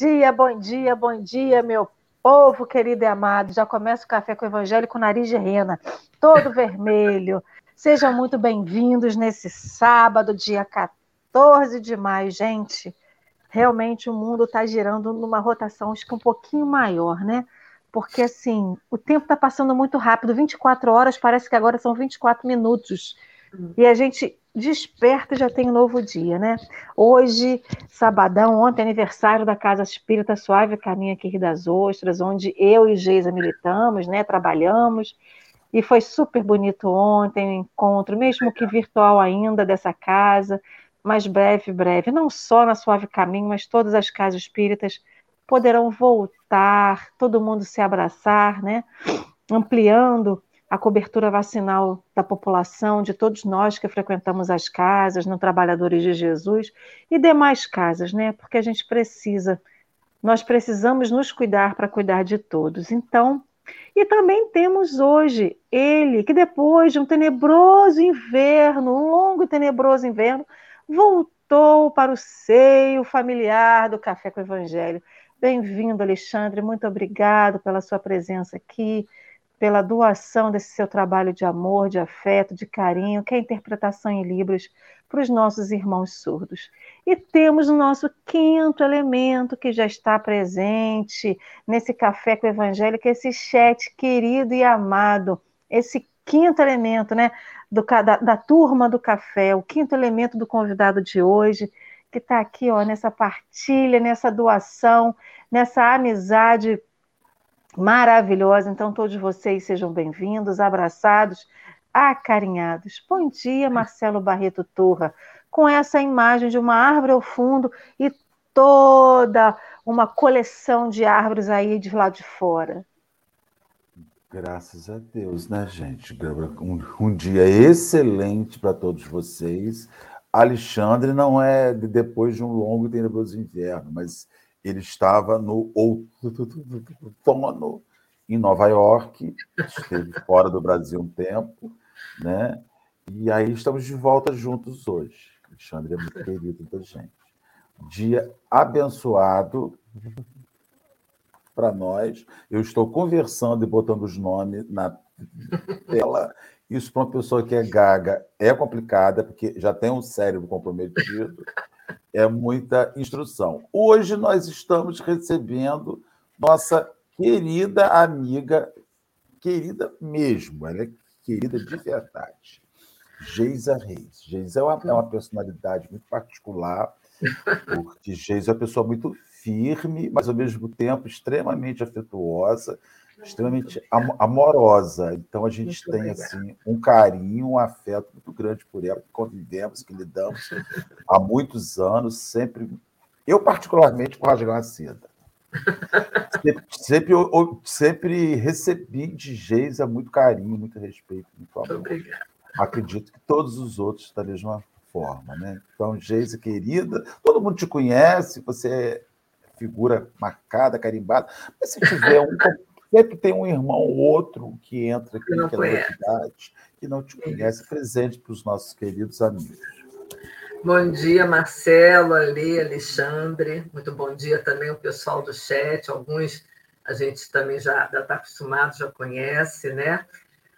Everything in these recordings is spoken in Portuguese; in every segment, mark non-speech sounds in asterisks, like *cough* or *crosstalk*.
Bom dia, bom dia, bom dia, meu povo querido e amado. Já começa o café com o evangelho com nariz de rena, todo vermelho. *laughs* Sejam muito bem-vindos nesse sábado, dia 14 de maio, gente. Realmente o mundo está girando numa rotação acho que um pouquinho maior, né? Porque assim, o tempo está passando muito rápido, 24 horas, parece que agora são 24 minutos. E a gente desperta e já tem um novo dia, né? Hoje, sabadão, ontem, aniversário da Casa Espírita Suave Caminho aqui das Ostras, onde eu e Geisa militamos, né? Trabalhamos. E foi super bonito ontem o encontro, mesmo que virtual ainda, dessa casa, mas breve, breve. Não só na Suave Caminho, mas todas as casas espíritas poderão voltar, todo mundo se abraçar, né? Ampliando a cobertura vacinal da população, de todos nós que frequentamos as casas, no Trabalhadores de Jesus e demais casas, né? Porque a gente precisa, nós precisamos nos cuidar para cuidar de todos. Então, e também temos hoje ele, que depois de um tenebroso inverno, um longo e tenebroso inverno, voltou para o seio familiar do Café com o Evangelho. Bem-vindo, Alexandre, muito obrigado pela sua presença aqui pela doação desse seu trabalho de amor, de afeto, de carinho, que é a interpretação em Libras para os nossos irmãos surdos. E temos o nosso quinto elemento que já está presente nesse café com o Evangelho, que é esse chat querido e amado, esse quinto elemento, né, do, da, da turma do café, o quinto elemento do convidado de hoje, que está aqui, ó, nessa partilha, nessa doação, nessa amizade maravilhosa. Então, todos vocês sejam bem-vindos, abraçados, acarinhados. Bom dia, Marcelo Barreto Turra, com essa imagem de uma árvore ao fundo e toda uma coleção de árvores aí de lá de fora. Graças a Deus, né, gente? Um, um dia excelente para todos vocês. Alexandre não é depois de um longo e tenebroso inverno, mas ele estava no outono em Nova York, esteve fora do Brasil um tempo, né? E aí estamos de volta juntos hoje. Alexandre é muito querido da gente. Dia abençoado para nós. Eu estou conversando e botando os nomes na tela. Isso para uma pessoa que é gaga é complicada, porque já tem um cérebro comprometido é muita instrução. Hoje nós estamos recebendo nossa querida amiga, querida mesmo, ela é querida de verdade, Geisa Reis. Geisa é uma, é uma personalidade muito particular, porque Geisa é uma pessoa muito firme, mas ao mesmo tempo extremamente afetuosa, extremamente amorosa. Então a gente muito tem assim um carinho, um afeto muito grande por ela, que convivemos, que lidamos há muitos anos, sempre. Eu, particularmente, com Rasgar uma Seda. Sempre, sempre, sempre, recebi de Geisa muito carinho, muito respeito, muito amor. Obrigado. Acredito que todos os outros da mesma forma, né? Então, Geisa querida, todo mundo te conhece, você é figura marcada, carimbada, mas se tiver um *laughs* Sempre tem um irmão ou outro que entra aqui naquela cidade que não te conhece, presente para os nossos queridos amigos. Bom dia, Marcelo, Ali, Alexandre. Muito bom dia também o pessoal do chat. Alguns a gente também já está acostumado, já conhece, né?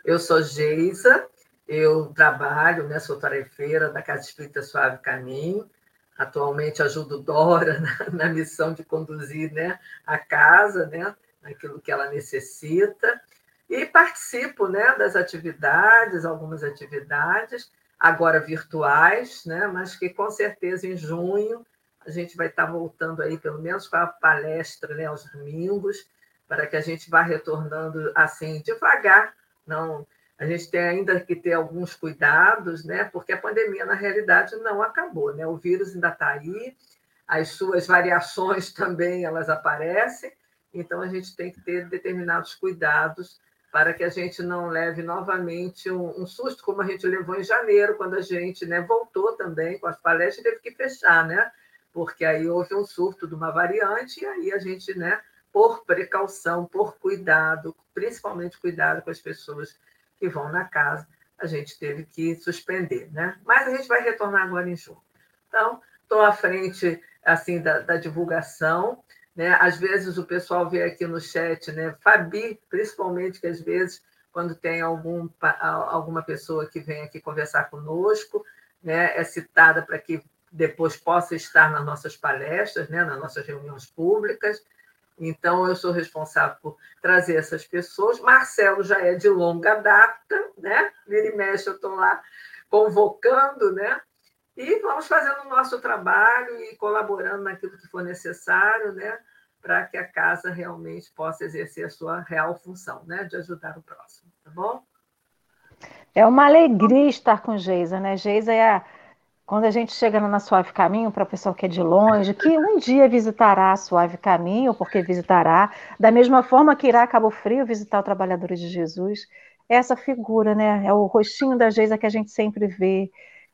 Eu sou Geisa, eu trabalho, né, sou tarefeira da Casa Espírita Suave Caminho. Atualmente ajudo Dora *laughs* na, na missão de conduzir né, a casa, né? Aquilo que ela necessita, e participo né, das atividades, algumas atividades, agora virtuais, né, mas que com certeza em junho a gente vai estar voltando aí, pelo menos com a palestra né, aos domingos, para que a gente vá retornando assim devagar. Não, a gente tem ainda que ter alguns cuidados, né, porque a pandemia na realidade não acabou, né? O vírus ainda está aí, as suas variações *laughs* também elas aparecem, então, a gente tem que ter determinados cuidados para que a gente não leve novamente um, um, susto, como a gente levou em janeiro, quando a gente né, voltou também com as palestras teve que fechar, né? Porque aí houve um surto de uma variante, e aí a gente, né, por precaução, por cuidado, principalmente cuidado com as pessoas que vão na casa, a gente teve que suspender, né? Mas a gente vai retornar agora em junho. Então, estou à frente assim da, da divulgação. Né? Às vezes o pessoal vê aqui no chat, né? Fabi, principalmente, que às vezes, quando tem algum, alguma pessoa que vem aqui conversar conosco, né? é citada para que depois possa estar nas nossas palestras, né? nas nossas reuniões públicas. Então, eu sou responsável por trazer essas pessoas. Marcelo já é de longa data, né? Vira e mexe, eu estou lá convocando, né? E vamos fazendo o nosso trabalho e colaborando naquilo que for necessário, né? Para que a casa realmente possa exercer a sua real função, né? De ajudar o próximo, tá bom? É uma alegria estar com Geisa, né? Geisa é a... quando a gente chega na Suave Caminho, para o pessoal que é de longe, que um dia visitará a Suave Caminho, porque visitará, da mesma forma que irá a Cabo Frio visitar o Trabalhadores de Jesus, essa figura, né? É o rostinho da Geisa que a gente sempre vê,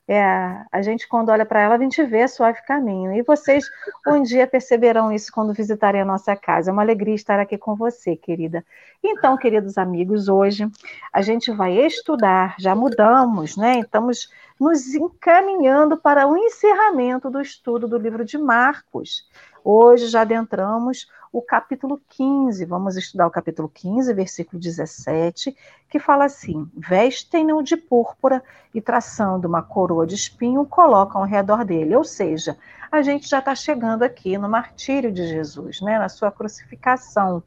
é, a gente, quando olha para ela, a gente vê suave caminho. E vocês um dia perceberão isso quando visitarem a nossa casa. É uma alegria estar aqui com você, querida. Então, queridos amigos, hoje a gente vai estudar, já mudamos, né? Estamos nos encaminhando para o encerramento do estudo do livro de Marcos. Hoje já adentramos o capítulo 15. Vamos estudar o capítulo 15, versículo 17, que fala assim: Vestem-no de púrpura e, traçando uma coroa de espinho, colocam ao redor dele. Ou seja, a gente já está chegando aqui no martírio de Jesus, né, na sua crucificação.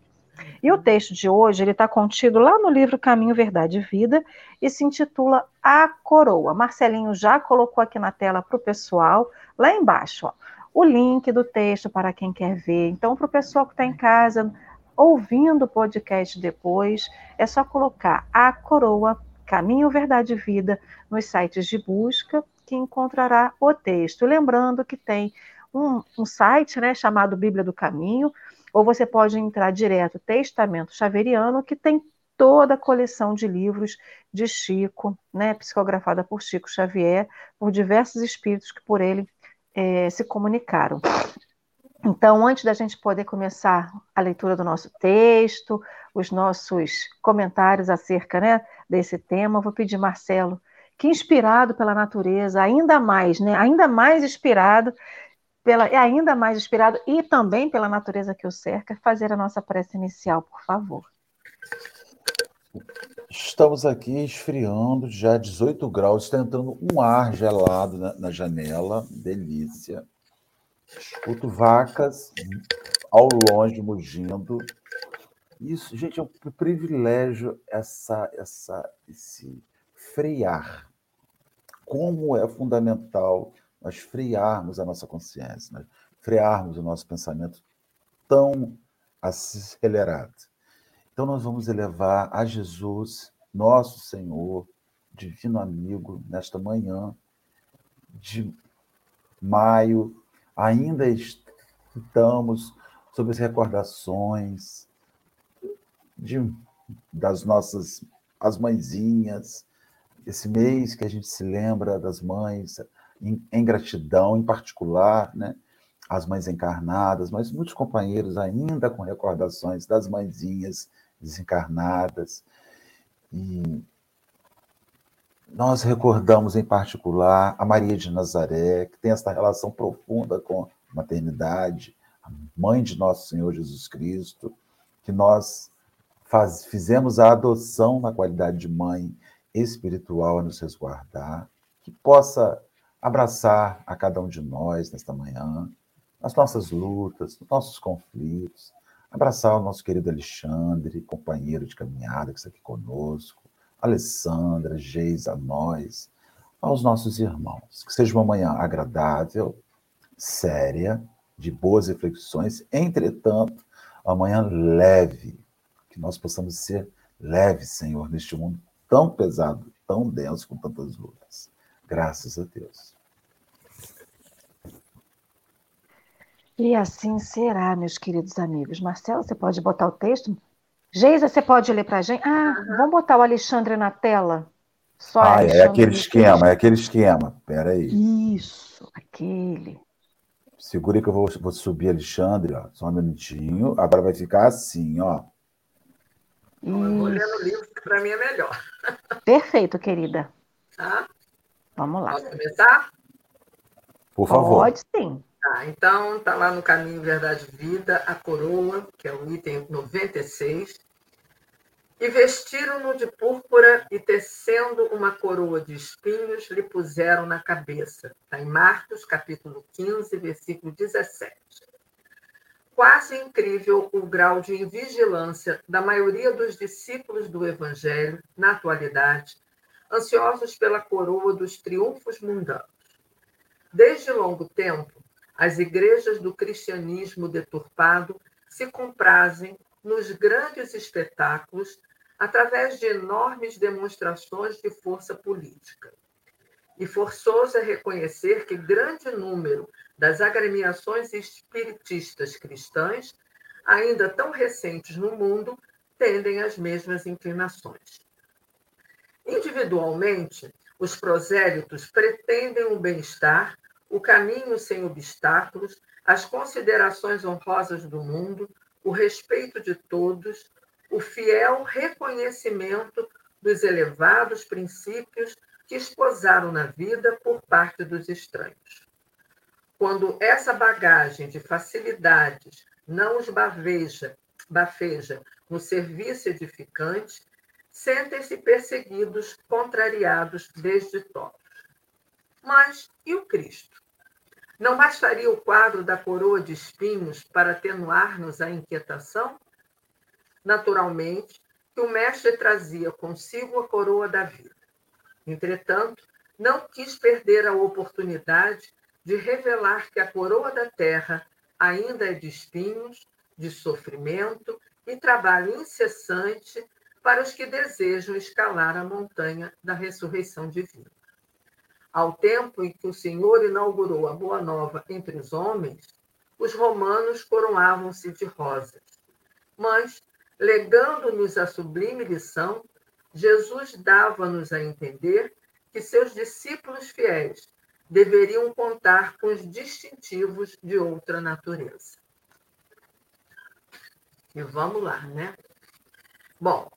E o texto de hoje ele está contido lá no livro Caminho, Verdade e Vida e se intitula A Coroa. Marcelinho já colocou aqui na tela para o pessoal, lá embaixo. Ó o link do texto para quem quer ver. Então, para o pessoal que está em casa, ouvindo o podcast depois, é só colocar a coroa Caminho, Verdade e Vida nos sites de busca que encontrará o texto. Lembrando que tem um, um site né, chamado Bíblia do Caminho, ou você pode entrar direto Testamento Xaveriano, que tem toda a coleção de livros de Chico, né, psicografada por Chico Xavier, por diversos espíritos que por ele é, se comunicaram. Então, antes da gente poder começar a leitura do nosso texto, os nossos comentários acerca né, desse tema, vou pedir Marcelo, que inspirado pela natureza, ainda mais, né, ainda mais inspirado pela, é ainda mais inspirado e também pela natureza que o cerca, fazer a nossa prece inicial, por favor. Estamos aqui esfriando, já 18 graus, está entrando um ar gelado na, na janela, delícia. Escuto vacas ao longe mugindo. Isso, gente, é um privilégio essa, essa, esse frear. Como é fundamental nós frearmos a nossa consciência, né? frearmos o nosso pensamento tão acelerado. Então, nós vamos elevar a Jesus, nosso Senhor, divino amigo, nesta manhã de maio. Ainda estamos sobre as recordações de, das nossas as mãezinhas, esse mês que a gente se lembra das mães, em, em gratidão, em particular, né? as mães encarnadas, mas muitos companheiros ainda com recordações das mãezinhas desencarnadas. E nós recordamos em particular a Maria de Nazaré, que tem essa relação profunda com a maternidade, a mãe de nosso Senhor Jesus Cristo, que nós faz, fizemos a adoção na qualidade de mãe espiritual a nos resguardar, que possa abraçar a cada um de nós nesta manhã, nas nossas lutas, nos nossos conflitos, Abraçar o nosso querido Alexandre, companheiro de caminhada que está aqui conosco, Alessandra, Geisa, nós, aos nossos irmãos. Que seja uma manhã agradável, séria, de boas reflexões, entretanto, uma manhã leve, que nós possamos ser leves, Senhor, neste mundo tão pesado, tão denso, com tantas lutas. Graças a Deus. E assim será, meus queridos amigos. Marcelo, você pode botar o texto? Geisa, você pode ler para a gente? Ah, uhum. vamos botar o Alexandre na tela? Só ah, é aquele esquema, é aquele esquema. Espera aí. Isso, aquele. Segura que eu vou, vou subir Alexandre, ó. Só um minutinho. Agora vai ficar assim, ó. Isso. Eu vou ler no livro, que para mim é melhor. *laughs* Perfeito, querida. Tá? Vamos lá. Posso começar? Por favor. Pode sim. Tá, então, está lá no Caminho Verdade Vida, a coroa, que é o item 96. E vestiram-no de púrpura e, tecendo uma coroa de espinhos, lhe puseram na cabeça. Está em Marcos, capítulo 15, versículo 17. Quase incrível o grau de invigilância da maioria dos discípulos do Evangelho na atualidade, ansiosos pela coroa dos triunfos mundanos. Desde longo tempo, as igrejas do cristianismo deturpado se comprazem nos grandes espetáculos através de enormes demonstrações de força política. E forçoso é reconhecer que grande número das agremiações espiritistas cristãs, ainda tão recentes no mundo, tendem as mesmas inclinações. Individualmente, os prosélitos pretendem o bem-estar, o caminho sem obstáculos, as considerações honrosas do mundo, o respeito de todos, o fiel reconhecimento dos elevados princípios que esposaram na vida por parte dos estranhos. Quando essa bagagem de facilidades não os baveja, bafeja no serviço edificante, sentem-se perseguidos, contrariados desde todos. Mas e o Cristo? Não bastaria o quadro da coroa de espinhos para atenuar-nos a inquietação? Naturalmente, que o Mestre trazia consigo a coroa da vida. Entretanto, não quis perder a oportunidade de revelar que a coroa da terra ainda é de espinhos, de sofrimento e trabalho incessante para os que desejam escalar a montanha da ressurreição divina. Ao tempo em que o Senhor inaugurou a Boa Nova entre os homens, os romanos coroavam-se de rosas. Mas, legando-nos a sublime lição, Jesus dava-nos a entender que seus discípulos fiéis deveriam contar com os distintivos de outra natureza. E vamos lá, né? Bom,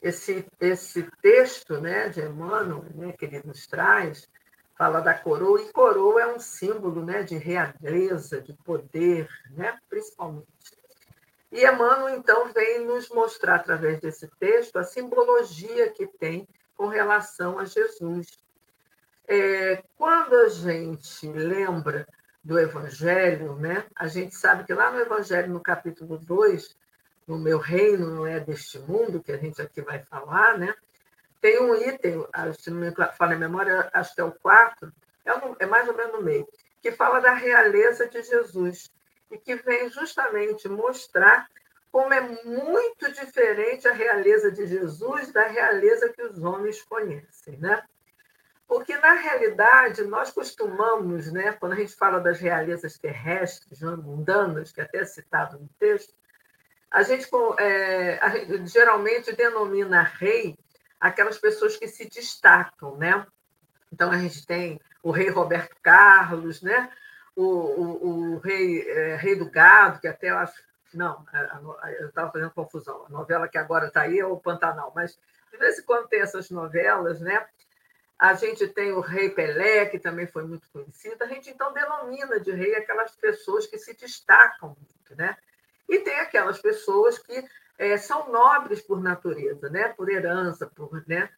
esse, esse texto né, de Emmanuel, né, que ele nos traz, fala da coroa, e coroa é um símbolo né, de realeza, de poder, né, principalmente. E Emmanuel, então, vem nos mostrar, através desse texto, a simbologia que tem com relação a Jesus, é, quando a gente lembra do Evangelho, né, a gente sabe que lá no Evangelho, no capítulo 2, no meu reino não é deste mundo, que a gente aqui vai falar, né, tem um item, se não me falo em memória, acho que é o 4, é, é mais ou menos no meio, que fala da realeza de Jesus e que vem justamente mostrar como é muito diferente a realeza de Jesus da realeza que os homens conhecem, né? Porque, na realidade, nós costumamos, né, quando a gente fala das realezas terrestres, né, mundanas, que até é citado no texto, a gente, é, a gente geralmente denomina rei aquelas pessoas que se destacam, né? Então, a gente tem o rei Roberto Carlos, né? o, o, o rei, é, rei do Gado, que até eu acho. Não, eu estava fazendo confusão. A novela que agora está aí é o Pantanal, mas de vez em quando tem essas novelas, né? A gente tem o rei Pelé, que também foi muito conhecido. A gente, então, denomina de rei aquelas pessoas que se destacam muito, né? E tem aquelas pessoas que é, são nobres por natureza, né? Por herança, por, né?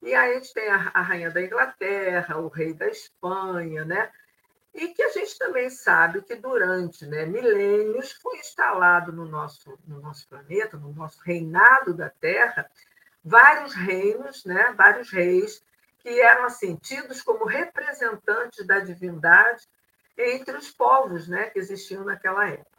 E aí a gente tem a, a rainha da Inglaterra, o rei da Espanha, né? E que a gente também sabe que durante né, milênios foi instalado no nosso, no nosso planeta, no nosso reinado da Terra, vários reinos, né, vários reis que eram assim tidos como representantes da divindade entre os povos né, que existiam naquela época.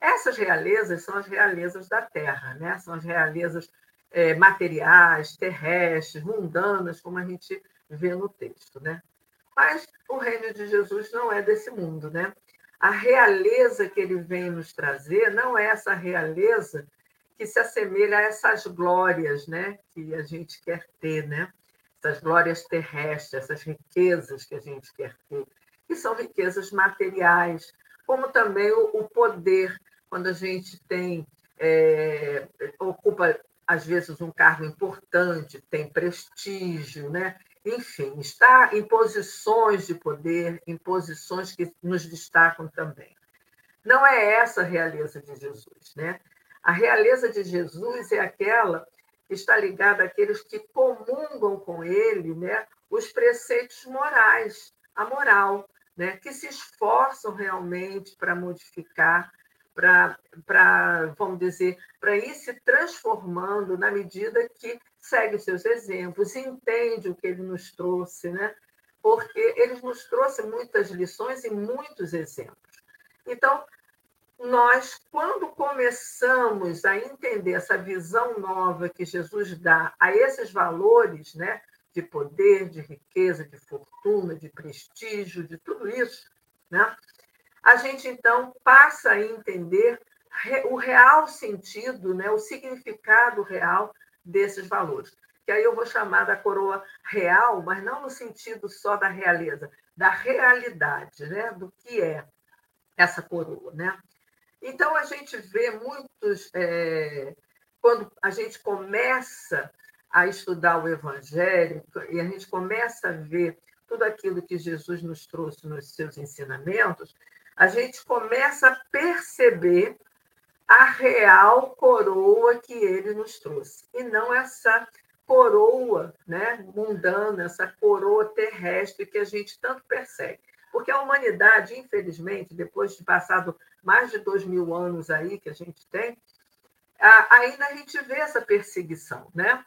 Essas realezas são as realezas da Terra, né? são as realezas é, materiais, terrestres, mundanas, como a gente vê no texto. Né? Mas o reino de Jesus não é desse mundo. Né? A realeza que ele vem nos trazer não é essa realeza que se assemelha a essas glórias né? que a gente quer ter. Né? essas glórias terrestres, essas riquezas que a gente quer ter, que são riquezas materiais, como também o, poder, quando a gente tem é, ocupa às vezes um cargo importante, tem prestígio, né? enfim, está em posições de poder, em posições que nos destacam também. Não é essa a realeza de Jesus, né? A realeza de Jesus é aquela que está ligada àqueles que comungam com ele, né? Os preceitos morais, a moral, né? Que se esforçam realmente para modificar, para, vamos dizer, para ir se transformando na medida que segue os seus exemplos, entende o que ele nos trouxe, né? Porque ele nos trouxe muitas lições e muitos exemplos. Então, nós, quando começamos a entender essa visão nova que Jesus dá a esses valores, né, de poder, de riqueza, de fortuna, de prestígio, de tudo isso, né, a gente então passa a entender o real sentido, né, o significado real desses valores. Que aí eu vou chamar da coroa real, mas não no sentido só da realeza, da realidade, né, do que é essa coroa, né? Então, a gente vê muitos. É, quando a gente começa a estudar o Evangelho e a gente começa a ver tudo aquilo que Jesus nos trouxe nos seus ensinamentos, a gente começa a perceber a real coroa que ele nos trouxe, e não essa coroa né, mundana, essa coroa terrestre que a gente tanto persegue. Porque a humanidade, infelizmente, depois de passado mais de dois mil anos aí que a gente tem, ainda a gente vê essa perseguição, né?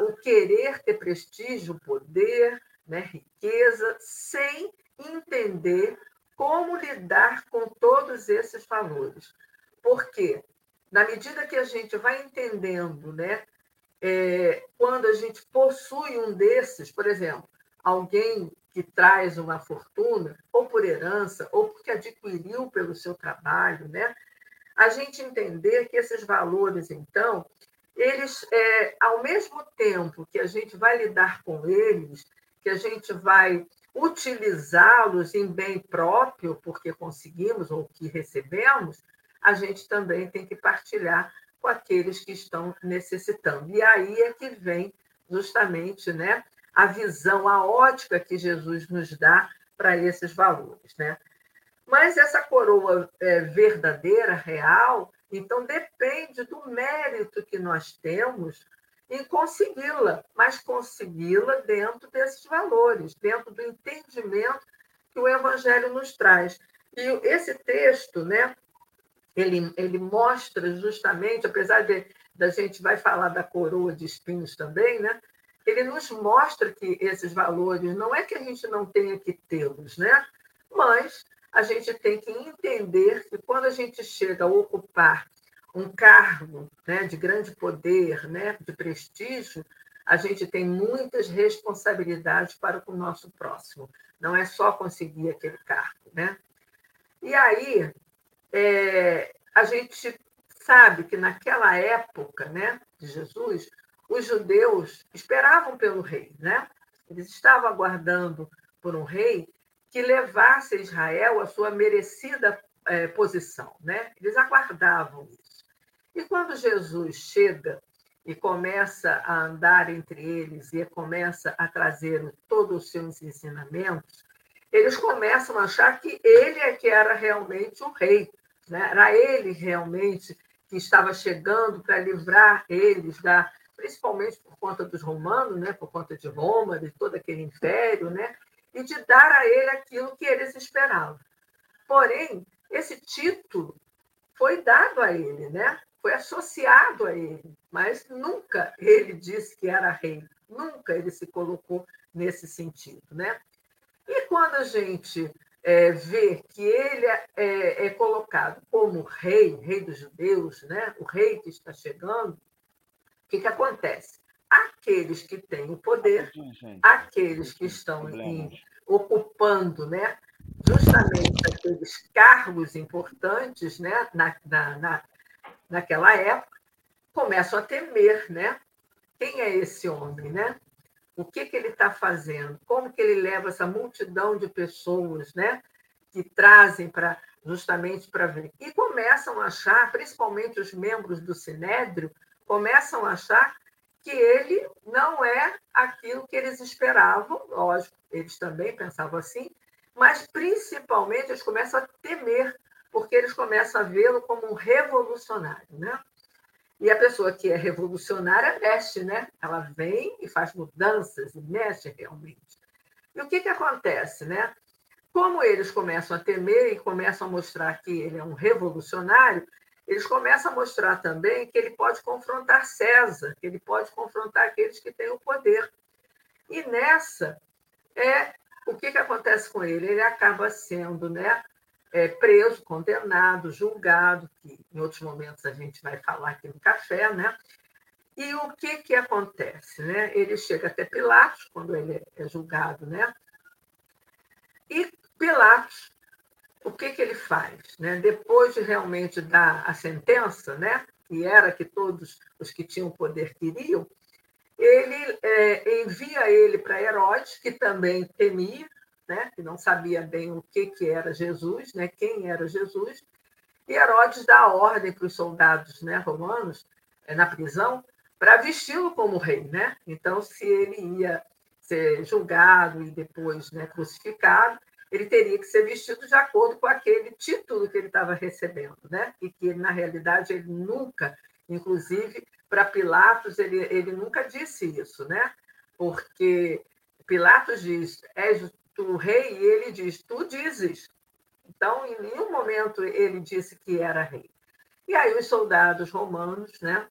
o querer ter prestígio, poder, né, riqueza, sem entender como lidar com todos esses valores. Porque, na medida que a gente vai entendendo, né, é, quando a gente possui um desses, por exemplo, alguém que traz uma fortuna, ou por herança, ou porque adquiriu pelo seu trabalho, né? A gente entender que esses valores, então, eles, é, ao mesmo tempo que a gente vai lidar com eles, que a gente vai utilizá-los em bem próprio, porque conseguimos ou que recebemos, a gente também tem que partilhar com aqueles que estão necessitando. E aí é que vem justamente né, a visão, a ótica que Jesus nos dá para esses valores. Né? Mas essa coroa é, verdadeira, real, então depende do mérito que nós temos em consegui-la, mas consegui-la dentro desses valores, dentro do entendimento que o Evangelho nos traz. E esse texto, né, ele, ele mostra justamente, apesar de da gente vai falar da coroa de espinhos também, né? ele nos mostra que esses valores não é que a gente não tenha que tê-los, né? Mas a gente tem que entender que quando a gente chega a ocupar um cargo né, de grande poder, né, de prestígio, a gente tem muitas responsabilidades para o nosso próximo. Não é só conseguir aquele cargo, né? E aí é, a gente sabe que naquela época, né, de Jesus, os judeus esperavam pelo rei, né? Eles estavam aguardando por um rei que levasse Israel a sua merecida é, posição, né? Eles aguardavam. E quando Jesus chega e começa a andar entre eles e começa a trazer todos os seus ensinamentos, eles começam a achar que ele é que era realmente o rei, né? Era ele realmente que estava chegando para livrar eles da principalmente por conta dos romanos, né, por conta de Roma, de todo aquele império, né, e de dar a ele aquilo que eles esperavam. Porém, esse título foi dado a ele, né? Foi associado a ele, mas nunca ele disse que era rei, nunca ele se colocou nesse sentido. Né? E quando a gente é, vê que ele é, é, é colocado como rei, rei dos judeus, né? o rei que está chegando, o que, que acontece? Aqueles que têm o poder, aqueles que estão em, ocupando né, justamente aqueles cargos importantes né, na, na, na, naquela época, começam a temer, né? Quem é esse homem, né? O que, que ele está fazendo? Como que ele leva essa multidão de pessoas, né? Que trazem para justamente para ver. E começam a achar, principalmente os membros do Sinédrio, começam a achar que ele não é aquilo que eles esperavam, lógico, eles também pensavam assim, mas principalmente eles começam a temer, porque eles começam a vê-lo como um revolucionário, né? E a pessoa que é revolucionária mexe, né? Ela vem e faz mudanças e mexe realmente. E o que, que acontece, né? Como eles começam a temer e começam a mostrar que ele é um revolucionário, eles começam a mostrar também que ele pode confrontar César, que ele pode confrontar aqueles que têm o poder. E nessa, é o que, que acontece com ele? Ele acaba sendo né, é, preso, condenado, julgado, que em outros momentos a gente vai falar aqui no café, né? E o que, que acontece? Né? Ele chega até Pilatos, quando ele é julgado, né? E Pilatos o que, que ele faz? Né? Depois de realmente dar a sentença, né? que era que todos os que tinham poder queriam, ele é, envia ele para Herodes, que também temia, né? que não sabia bem o que, que era Jesus, né? quem era Jesus, e Herodes dá ordem para os soldados né, romanos é, na prisão para vesti-lo como rei. Né? Então, se ele ia ser julgado e depois né, crucificado, ele teria que ser vestido de acordo com aquele título que ele estava recebendo, né? E que, na realidade, ele nunca, inclusive, para Pilatos, ele, ele nunca disse isso, né? Porque Pilatos diz, és tu rei? E ele diz, tu dizes. Então, em nenhum momento ele disse que era rei. E aí os soldados romanos, né?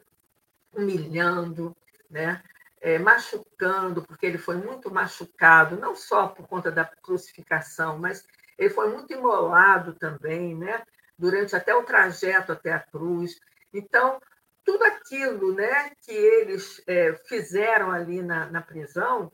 Humilhando, né? é, machucando, porque ele foi muito machucado, não só por conta da crucificação, mas ele foi muito imolado também, né? durante até o trajeto até a cruz. Então, tudo aquilo né, que eles é, fizeram ali na, na prisão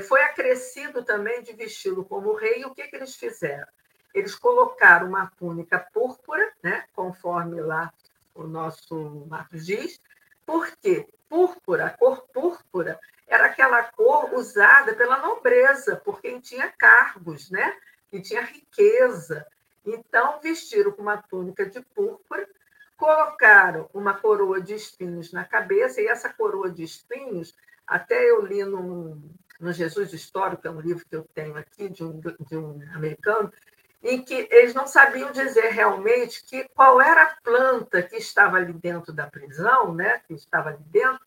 foi acrescido também de vesti-lo como rei. O que, que eles fizeram? Eles colocaram uma túnica púrpura, né, conforme lá o nosso Marcos diz, por quê? Púrpura, a cor púrpura, era aquela cor usada pela nobreza, por quem tinha cargos, né? que tinha riqueza. Então, vestiram com uma túnica de púrpura, colocaram uma coroa de espinhos na cabeça, e essa coroa de espinhos, até eu li no, no Jesus Histórico, é um livro que eu tenho aqui, de um, de um americano, em que eles não sabiam dizer realmente que qual era a planta que estava ali dentro da prisão, né, que estava ali dentro,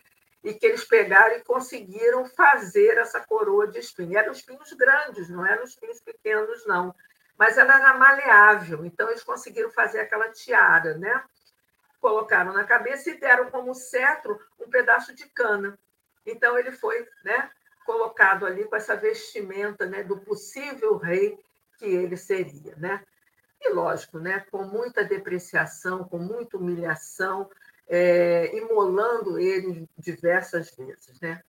e que eles pegaram e conseguiram fazer essa coroa de espinhos. Eram espinhos grandes, não eram espinhos pequenos, não. Mas ela era maleável, então eles conseguiram fazer aquela tiara, né? Colocaram na cabeça e deram como cetro um pedaço de cana. Então ele foi né, colocado ali com essa vestimenta né, do possível rei que ele seria, né? E lógico, né? Com muita depreciação, com muita humilhação, é, imolando ele diversas vezes, né?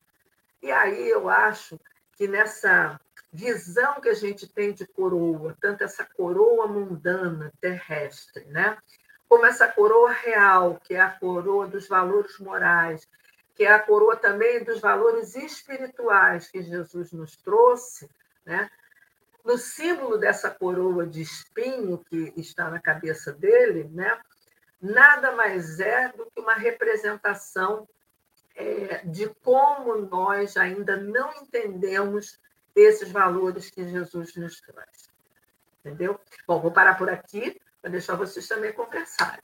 E aí eu acho que nessa visão que a gente tem de coroa, tanto essa coroa mundana, terrestre, né? Como essa coroa real, que é a coroa dos valores morais, que é a coroa também dos valores espirituais que Jesus nos trouxe, né? no símbolo dessa coroa de espinho que está na cabeça dele, né, nada mais é do que uma representação é, de como nós ainda não entendemos esses valores que Jesus nos traz. Entendeu? Bom, vou parar por aqui para deixar vocês também conversarem.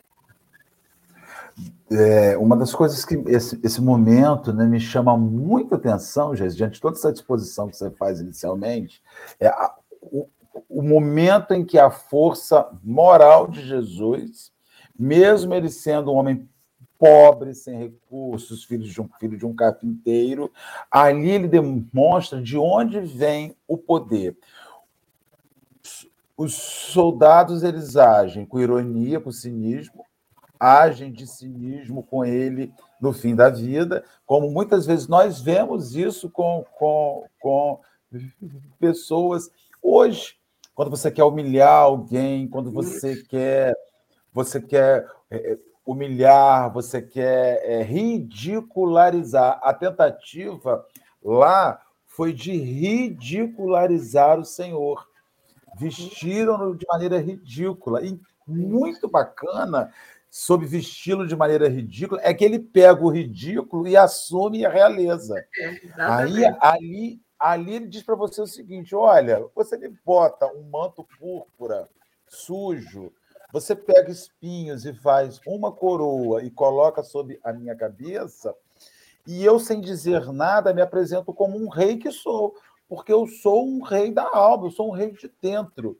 É, uma das coisas que esse, esse momento né, me chama muita atenção, gente, diante de toda essa disposição que você faz inicialmente, é a, o, o momento em que a força moral de Jesus, mesmo ele sendo um homem pobre, sem recursos, filho de um filho de um carpinteiro, ali ele demonstra de onde vem o poder. Os soldados eles agem com ironia, com cinismo, agem de cinismo com ele no fim da vida, como muitas vezes nós vemos isso com, com, com pessoas Hoje, quando você quer humilhar alguém, quando você quer, você quer é, é, humilhar, você quer é, ridicularizar, a tentativa lá foi de ridicularizar o Senhor. Vestiram-no de maneira ridícula. E muito bacana sob vesti-lo de maneira ridícula, é que ele pega o ridículo e assume a realeza. É, Aí, ali, ali ele diz para você o seguinte: olha, você me bota um manto púrpura sujo, você pega espinhos e faz uma coroa e coloca sobre a minha cabeça, e eu, sem dizer nada, me apresento como um rei que sou, porque eu sou um rei da alma, eu sou um rei de dentro.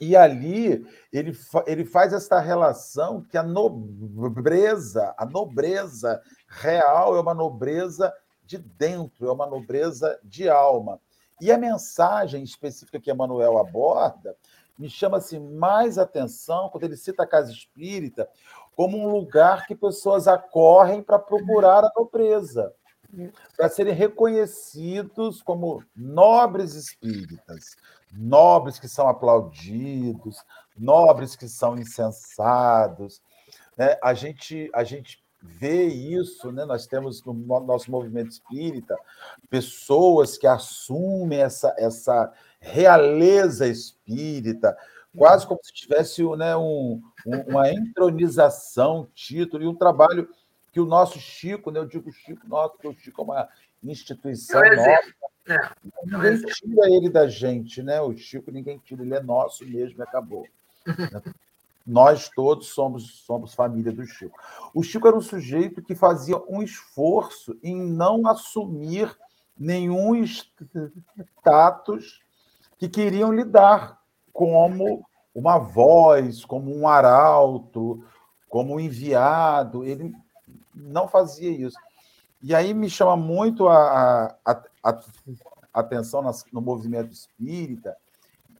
E ali ele, ele faz essa relação que a nobreza, a nobreza real é uma nobreza de dentro, é uma nobreza de alma. E a mensagem específica que Emmanuel aborda me chama assim, mais atenção quando ele cita a casa espírita como um lugar que pessoas acorrem para procurar a nobreza, para serem reconhecidos como nobres espíritas, nobres que são aplaudidos, nobres que são incensados. Né? A, gente, a gente vê isso, né? nós temos no nosso movimento espírita pessoas que assumem essa, essa realeza espírita, quase como se tivesse né, um, um, uma entronização, título, e um trabalho que o nosso Chico, né, eu digo Chico nosso, porque o Chico é uma instituição nossa, é. Ninguém tira ele da gente, né? O Chico ninguém tira, ele é nosso mesmo e acabou. *laughs* Nós todos somos, somos família do Chico. O Chico era um sujeito que fazia um esforço em não assumir nenhum status que queriam lidar como uma voz, como um arauto, como um enviado. Ele não fazia isso. E aí me chama muito a, a, a atenção nas, no movimento espírita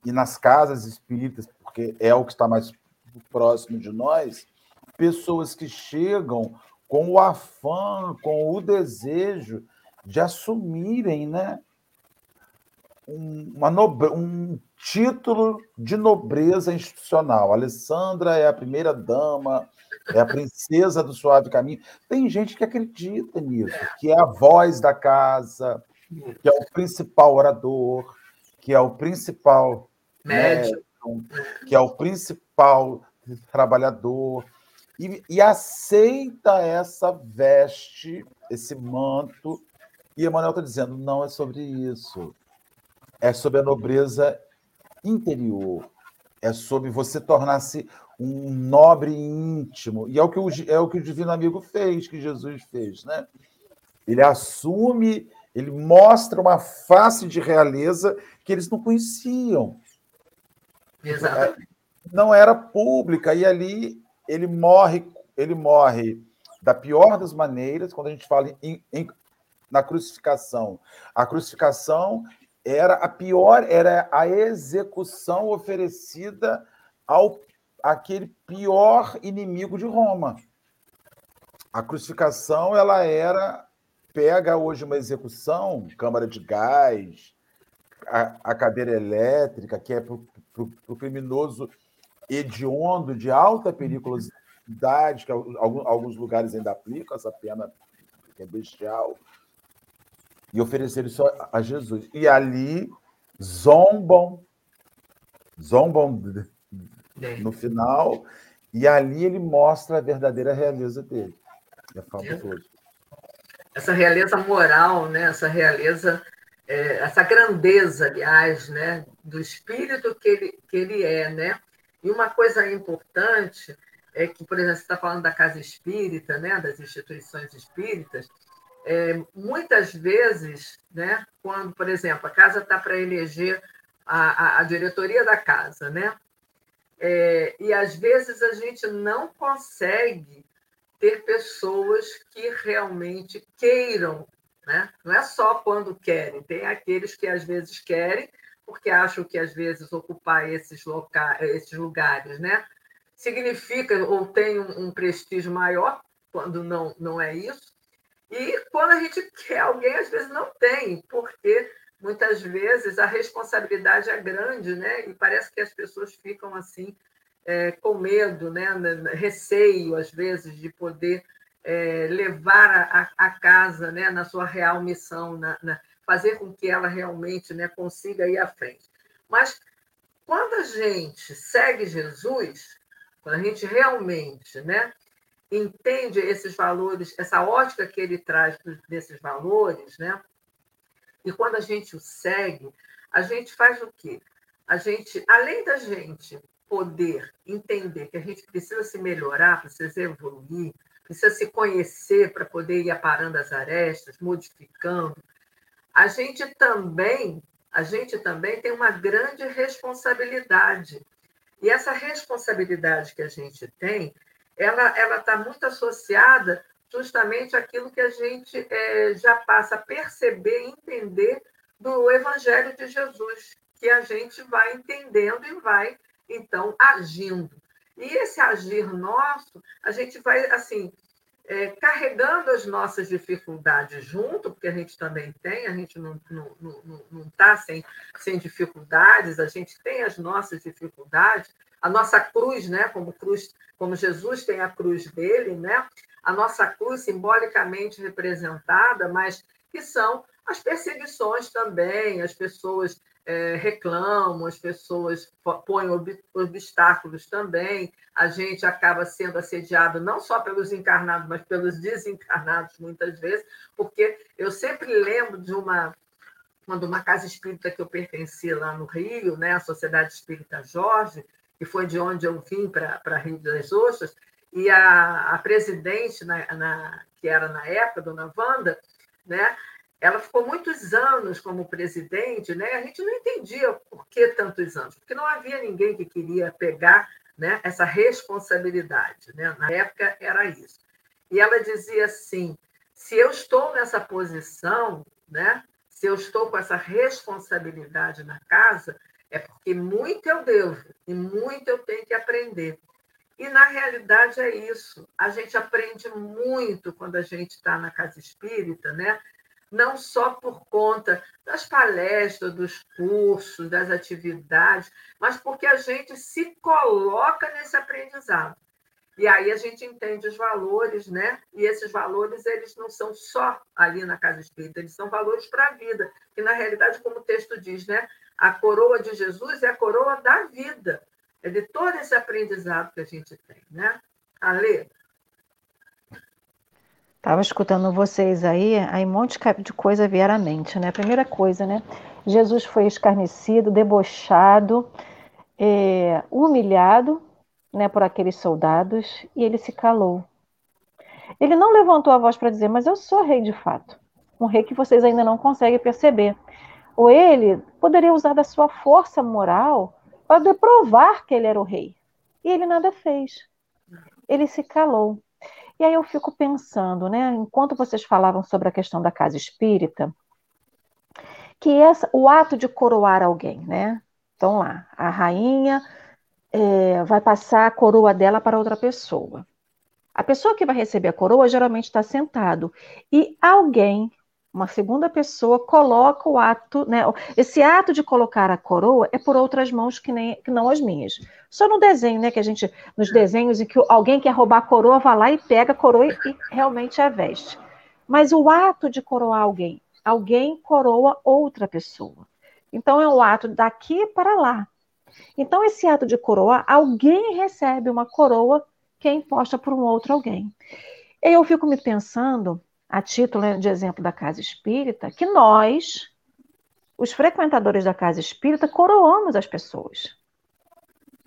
e nas casas espíritas, porque é o que está mais próximo de nós, pessoas que chegam com o afã, com o desejo de assumirem né, uma nobre, um título de nobreza institucional. A Alessandra é a primeira dama é a princesa do suave caminho. Tem gente que acredita nisso, que é a voz da casa, que é o principal orador, que é o principal médium, que é o principal trabalhador, e, e aceita essa veste, esse manto. E Emmanuel está dizendo: não é sobre isso. É sobre a nobreza interior. É sobre você tornar-se um nobre íntimo. E é o que o, é o que o Divino Amigo fez, que Jesus fez, né? Ele assume, ele mostra uma face de realeza que eles não conheciam. Exato. É, não era pública e ali ele morre, ele morre da pior das maneiras quando a gente fala em, em, na crucificação. A crucificação era a pior, era a execução oferecida ao aquele pior inimigo de Roma. A crucificação ela era pega hoje uma execução, câmara de gás, a, a cadeira elétrica, que é para o criminoso hediondo de alta periculosidade, que alguns, lugares ainda aplicam essa pena que é bestial, e oferecer isso a Jesus. E ali zombam, zombam no final, e ali ele mostra a verdadeira realeza dele. É fabuloso. Essa realeza moral, né? essa realeza, é, essa grandeza, aliás, né? do espírito que ele, que ele é. Né? E uma coisa importante é que, por exemplo, você está falando da casa espírita, né? das instituições espíritas, é, muitas vezes, né, quando, por exemplo, a casa está para eleger a, a, a, diretoria da casa, né? É, e às vezes a gente não consegue ter pessoas que realmente queiram, né? Não é só quando querem, tem aqueles que às vezes querem, porque acham que às vezes ocupar esses, locais, esses lugares, né? Significa ou tem um, um prestígio maior, quando não, não é isso. E quando a gente quer alguém, às vezes não tem, porque muitas vezes a responsabilidade é grande, né? E parece que as pessoas ficam assim é, com medo, né? Receio às vezes de poder é, levar a, a, casa, né? Na sua real missão, na, na, fazer com que ela realmente, né? Consiga ir à frente. Mas quando a gente segue Jesus, quando a gente realmente né, entende esses valores, essa ótica que ele traz desses valores, né? E quando a gente o segue, a gente faz o quê? A gente, além da gente poder entender que a gente precisa se melhorar, precisa evoluir, precisa se conhecer para poder ir aparando as arestas, modificando, a gente também, a gente também tem uma grande responsabilidade. E essa responsabilidade que a gente tem ela está muito associada justamente àquilo que a gente é, já passa a perceber, entender do Evangelho de Jesus, que a gente vai entendendo e vai então agindo. E esse agir nosso, a gente vai assim é, carregando as nossas dificuldades junto, porque a gente também tem, a gente não está não, não, não tá sem, sem dificuldades, a gente tem as nossas dificuldades, a nossa cruz, né, como cruz, como Jesus tem a cruz dele, né, a nossa cruz simbolicamente representada, mas que são as perseguições também, as pessoas é, reclamam, as pessoas põem ob obstáculos também, a gente acaba sendo assediado não só pelos encarnados, mas pelos desencarnados muitas vezes, porque eu sempre lembro de uma quando uma casa espírita que eu pertencia lá no Rio, né, a Sociedade Espírita Jorge, que foi de onde eu vim para Rio das Ostras, e a, a presidente, na, na, que era na época, dona Wanda, né, ela ficou muitos anos como presidente, né? A gente não entendia por que tantos anos, porque não havia ninguém que queria pegar né, essa responsabilidade, né? Na época era isso. E ela dizia assim: se eu estou nessa posição, né? Se eu estou com essa responsabilidade na casa, é porque muito eu devo e muito eu tenho que aprender. E, na realidade, é isso. A gente aprende muito quando a gente está na casa espírita, né? não só por conta das palestras, dos cursos, das atividades, mas porque a gente se coloca nesse aprendizado. E aí a gente entende os valores, né? E esses valores, eles não são só ali na casa espírita, eles são valores para a vida. E, na realidade, como o texto diz, né? A coroa de Jesus é a coroa da vida. É de todo esse aprendizado que a gente tem, né? Ale? Estava escutando vocês aí, aí um monte de coisa vieram à mente, né? Primeira coisa, né? Jesus foi escarnecido, debochado, é, humilhado, né, por aqueles soldados, e ele se calou. Ele não levantou a voz para dizer, mas eu sou rei de fato. Um rei que vocês ainda não conseguem perceber ou ele poderia usar da sua força moral para provar que ele era o rei. E ele nada fez. Ele se calou. E aí eu fico pensando, né, enquanto vocês falavam sobre a questão da casa espírita, que essa, o ato de coroar alguém, né? Então lá, a rainha é, vai passar a coroa dela para outra pessoa. A pessoa que vai receber a coroa geralmente está sentado e alguém uma segunda pessoa coloca o ato, né? Esse ato de colocar a coroa é por outras mãos que, nem, que não as minhas. Só no desenho, né? Que a gente, nos desenhos em que alguém quer roubar a coroa, vai lá e pega a coroa e, realmente a veste. Mas o ato de coroar alguém, alguém coroa outra pessoa. Então é um ato daqui para lá. Então, esse ato de coroar, alguém recebe uma coroa que é imposta por um outro alguém. E eu fico me pensando a título de exemplo da casa espírita, que nós, os frequentadores da casa espírita, coroamos as pessoas.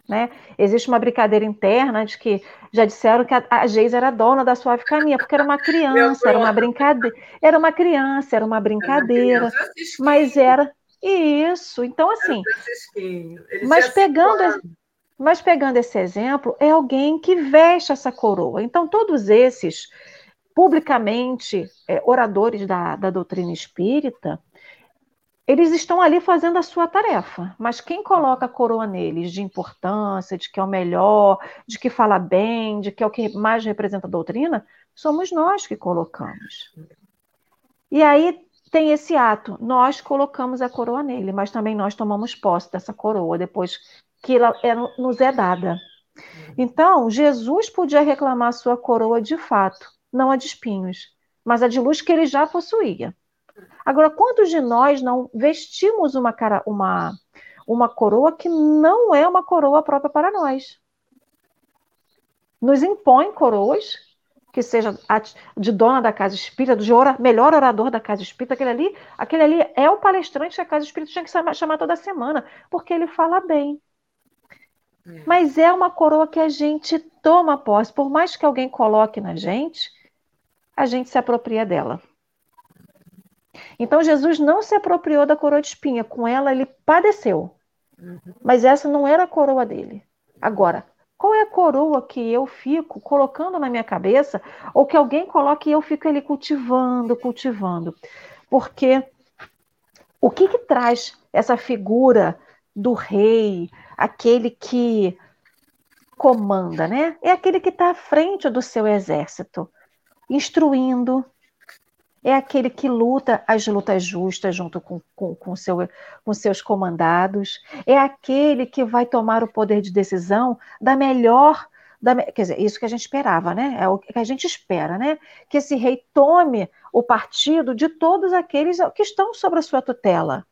Né? Existe uma brincadeira interna de que já disseram que a, a Geis era dona da suave caminha, porque era uma criança, era uma brincadeira, era uma criança, era uma brincadeira, era mas era isso. Então assim, mas pegando mas pegando esse exemplo, é alguém que veste essa coroa. Então todos esses publicamente é, oradores da, da doutrina espírita, eles estão ali fazendo a sua tarefa, mas quem coloca a coroa neles de importância, de que é o melhor, de que fala bem, de que é o que mais representa a doutrina, somos nós que colocamos. E aí tem esse ato, nós colocamos a coroa nele, mas também nós tomamos posse dessa coroa depois que ela é, nos é dada. Então, Jesus podia reclamar sua coroa de fato, não a de espinhos, mas a de luz que ele já possuía. Agora, quantos de nós não vestimos uma, cara, uma, uma coroa que não é uma coroa própria para nós? nos impõe coroas, que seja de dona da casa espírita, do melhor orador da casa espírita, aquele ali, aquele ali é o palestrante que a casa espírita tinha que chamar toda semana, porque ele fala bem. É. Mas é uma coroa que a gente toma posse, por mais que alguém coloque na gente, a gente se apropria dela. Então Jesus não se apropriou da coroa de espinha, com ela ele padeceu. Mas essa não era a coroa dele. Agora, qual é a coroa que eu fico colocando na minha cabeça, ou que alguém coloca e eu fico ali cultivando, cultivando? Porque o que, que traz essa figura do rei, aquele que comanda, né? É aquele que está à frente do seu exército, instruindo, é aquele que luta as lutas justas junto com, com, com, seu, com seus comandados, é aquele que vai tomar o poder de decisão da melhor. Da, quer dizer, isso que a gente esperava, né? É o que a gente espera, né? Que esse rei tome o partido de todos aqueles que estão sob a sua tutela.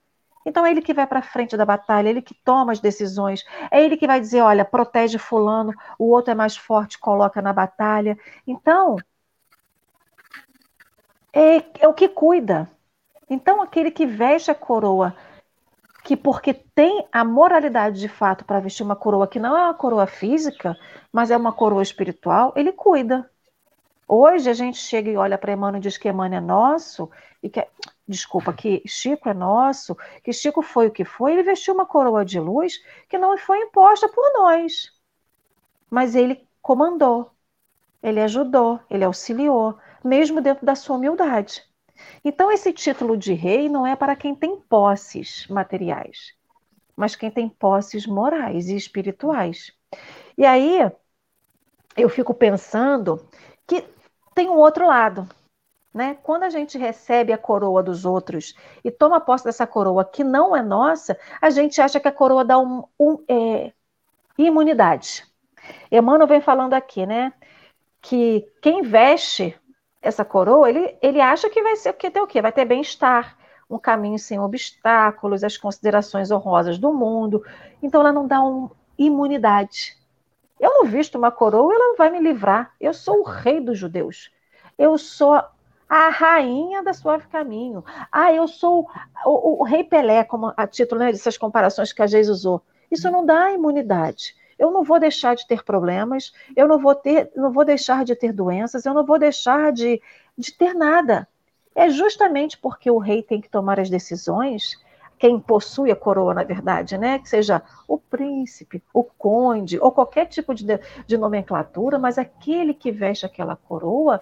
Então é ele que vai para frente da batalha, é ele que toma as decisões, é ele que vai dizer, olha, protege fulano, o outro é mais forte, coloca na batalha. Então, é, é o que cuida. Então, aquele que veste a coroa, que porque tem a moralidade de fato para vestir uma coroa que não é uma coroa física, mas é uma coroa espiritual, ele cuida. Hoje a gente chega e olha para Emmanuel e diz que Emmanuel é nosso, e que, desculpa, que Chico é nosso, que Chico foi o que foi, ele vestiu uma coroa de luz que não foi imposta por nós. Mas ele comandou, ele ajudou, ele auxiliou, mesmo dentro da sua humildade. Então, esse título de rei não é para quem tem posses materiais, mas quem tem posses morais e espirituais. E aí, eu fico pensando que tem um outro lado. Né? Quando a gente recebe a coroa dos outros e toma posse dessa coroa que não é nossa, a gente acha que a coroa dá um, um é, imunidade. Emmanuel vem falando aqui, né? Que quem veste essa coroa, ele, ele acha que vai ser que ter o quê? Vai ter bem-estar, um caminho sem obstáculos, as considerações honrosas do mundo. Então ela não dá um, imunidade. Eu não visto uma coroa, ela não vai me livrar. Eu sou o rei dos judeus. Eu sou a rainha da Suave Caminho. Ah, eu sou o, o, rei Pelé, como a título né, dessas comparações que a Jesus usou. Isso não dá imunidade eu não vou deixar de ter problemas, eu não vou ter, não vou deixar de ter doenças, eu não vou deixar de, de ter nada. É justamente porque o rei tem que tomar as decisões, quem possui a coroa, na verdade, né? Que seja o príncipe, o conde, ou qualquer tipo de, de nomenclatura, mas aquele que veste aquela coroa,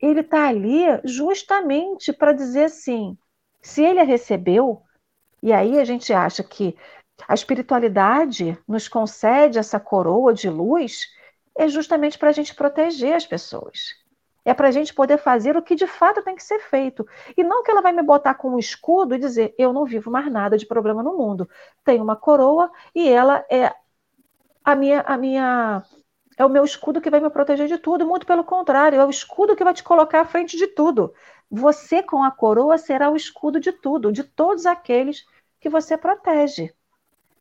ele está ali justamente para dizer assim: se ele a recebeu, e aí a gente acha que a espiritualidade nos concede essa coroa de luz é justamente para a gente proteger as pessoas. É para a gente poder fazer o que de fato tem que ser feito. E não que ela vai me botar com um escudo e dizer: eu não vivo mais nada de problema no mundo. Tem uma coroa e ela é a minha, a minha. É o meu escudo que vai me proteger de tudo. Muito pelo contrário, é o escudo que vai te colocar à frente de tudo. Você, com a coroa, será o escudo de tudo, de todos aqueles que você protege.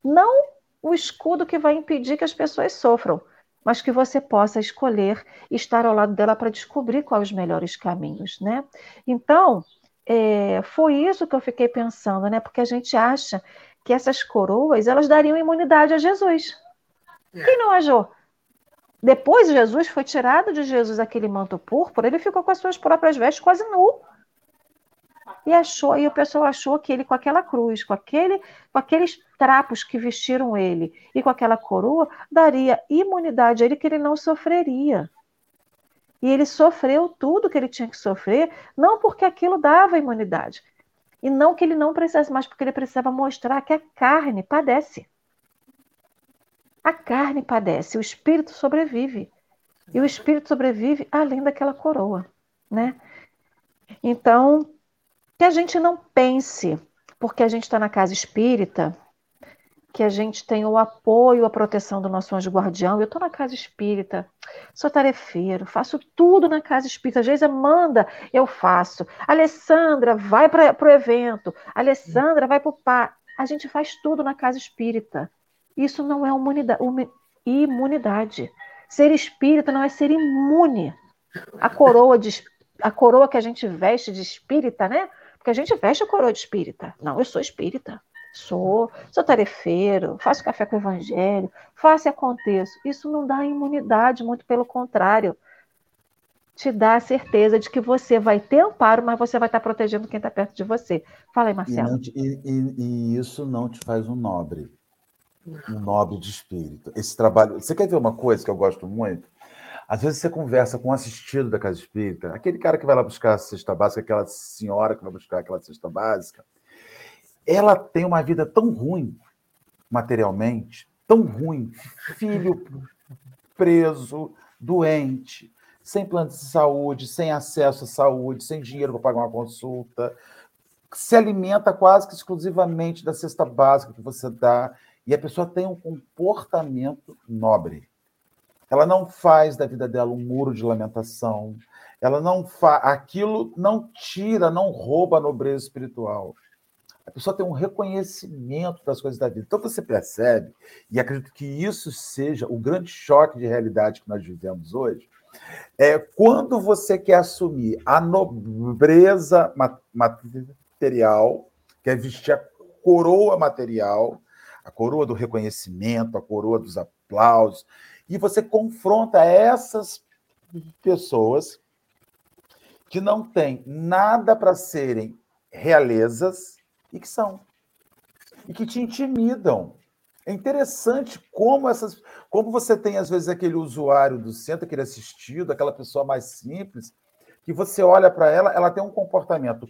Não o escudo que vai impedir que as pessoas sofram, mas que você possa escolher estar ao lado dela para descobrir quais os melhores caminhos, né? Então, é, foi isso que eu fiquei pensando, né? Porque a gente acha que essas coroas elas dariam imunidade a Jesus. É. Quem não achou? Depois Jesus foi tirado de Jesus aquele manto púrpura, ele ficou com as suas próprias vestes quase nu. E achou, e o pessoal achou que ele com aquela cruz, com aquele, com aqueles trapos que vestiram ele e com aquela coroa, daria imunidade a ele que ele não sofreria. E ele sofreu tudo que ele tinha que sofrer, não porque aquilo dava imunidade, e não que ele não precisasse, mas porque ele precisava mostrar que a carne padece. A carne padece, o espírito sobrevive. E o espírito sobrevive além daquela coroa, né? Então, que a gente não pense, porque a gente está na casa espírita, que a gente tem o apoio, a proteção do nosso anjo guardião. Eu estou na casa espírita, sou tarefeiro, faço tudo na casa espírita. A Geisa manda, eu faço. Alessandra vai para o evento. Alessandra vai para o pá. A gente faz tudo na casa espírita. Isso não é imunidade. Ser espírita não é ser imune. A coroa, de, a coroa que a gente veste de espírita, né? Porque a gente veste a coroa de espírita. Não, eu sou espírita. Sou, sou tarefeiro, faço café com o evangelho, faço e aconteço. Isso não dá imunidade, muito pelo contrário. Te dá a certeza de que você vai ter amparo, mas você vai estar protegendo quem está perto de você. Fala aí, Marcelo. E, e, e, e isso não te faz um nobre um nobre de espírito. Esse trabalho. Você quer ver uma coisa que eu gosto muito? Às vezes você conversa com um assistido da casa espírita, aquele cara que vai lá buscar a cesta básica, aquela senhora que vai buscar aquela cesta básica, ela tem uma vida tão ruim materialmente, tão ruim, filho preso, doente, sem plano de saúde, sem acesso à saúde, sem dinheiro para pagar uma consulta, se alimenta quase que exclusivamente da cesta básica que você dá, e a pessoa tem um comportamento nobre. Ela não faz da vida dela um muro de lamentação. Ela não faz. Aquilo não tira, não rouba a nobreza espiritual. A pessoa tem um reconhecimento das coisas da vida. Então você percebe, e acredito que isso seja o grande choque de realidade que nós vivemos hoje, é quando você quer assumir a nobreza material, quer vestir a coroa material, a coroa do reconhecimento, a coroa dos aplausos, e você confronta essas pessoas que não têm nada para serem realezas e que são, e que te intimidam. É interessante como essas, como você tem às vezes aquele usuário do centro, aquele assistido, aquela pessoa mais simples, que você olha para ela, ela tem um comportamento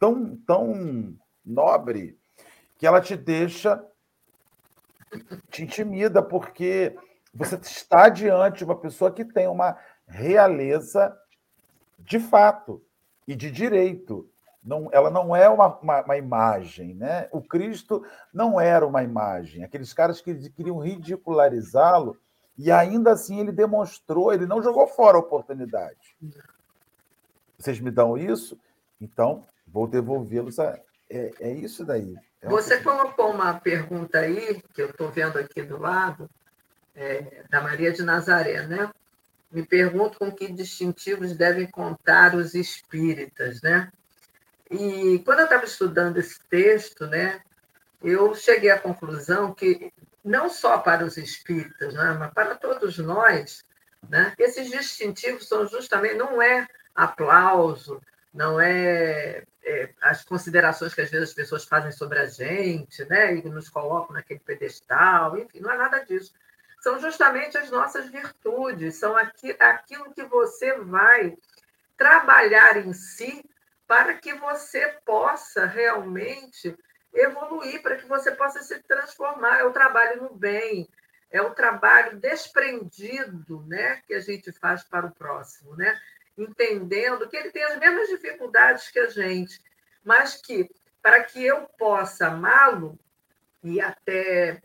tão, tão nobre que ela te deixa, te intimida, porque você está diante de uma pessoa que tem uma realeza de fato e de direito. Não, ela não é uma, uma, uma, imagem, né? O Cristo não era uma imagem. Aqueles caras que queriam ridicularizá-lo e ainda assim ele demonstrou, ele não jogou fora a oportunidade. Vocês me dão isso? Então vou devolvê-los a é, é isso daí. É Você colocou uma pergunta aí, que eu estou vendo aqui do lado, é, da Maria de Nazaré, né? Me pergunto com que distintivos devem contar os espíritas, né? E quando eu estava estudando esse texto, né, eu cheguei à conclusão que não só para os espíritas, né, mas para todos nós, né, esses distintivos são justamente não é aplauso, não é, é, as considerações que às vezes as pessoas fazem sobre a gente, né, e nos colocam naquele pedestal, enfim, não é nada disso. São justamente as nossas virtudes, são aqui, aquilo que você vai trabalhar em si para que você possa realmente evoluir, para que você possa se transformar. É o trabalho no bem, é o trabalho desprendido né, que a gente faz para o próximo. Né? entendendo que ele tem as mesmas dificuldades que a gente, mas que para que eu possa amá-lo e até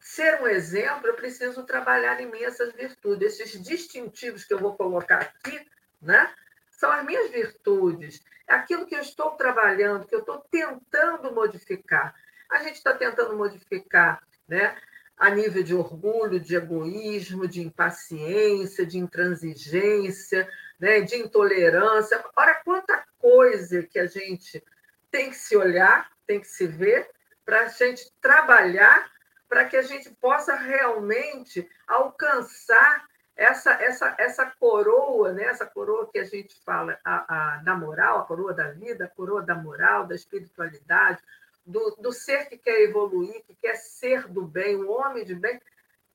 ser um exemplo, eu preciso trabalhar em mim essas virtudes, esses distintivos que eu vou colocar aqui, né? São as minhas virtudes, aquilo que eu estou trabalhando, que eu estou tentando modificar. A gente está tentando modificar, né? a nível de orgulho, de egoísmo, de impaciência, de intransigência, né, de intolerância. Ora, quanta coisa que a gente tem que se olhar, tem que se ver, para a gente trabalhar, para que a gente possa realmente alcançar essa, essa, essa coroa, né? essa coroa que a gente fala a, a, da moral, a coroa da vida, a coroa da moral, da espiritualidade, do, do ser que quer evoluir, que quer ser do bem, o homem de bem.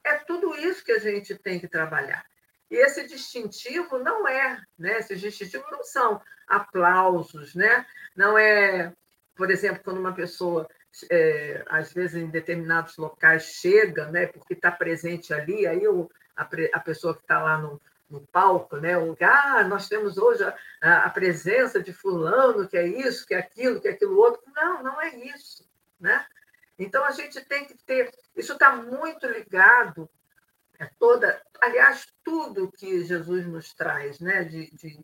É tudo isso que a gente tem que trabalhar. E esse distintivo não é, né? Esses distintivos não são aplausos, né? Não é, por exemplo, quando uma pessoa, é, às vezes em determinados locais, chega, né? Porque está presente ali, aí o, a, a pessoa que está lá no, no palco, né? O, ah, nós temos hoje a, a, presença de fulano, que é isso, que é aquilo, que é aquilo outro. Não, não é isso, né? Então a gente tem que ter, isso está muito ligado é toda, aliás, tudo que Jesus nos traz, né, de, de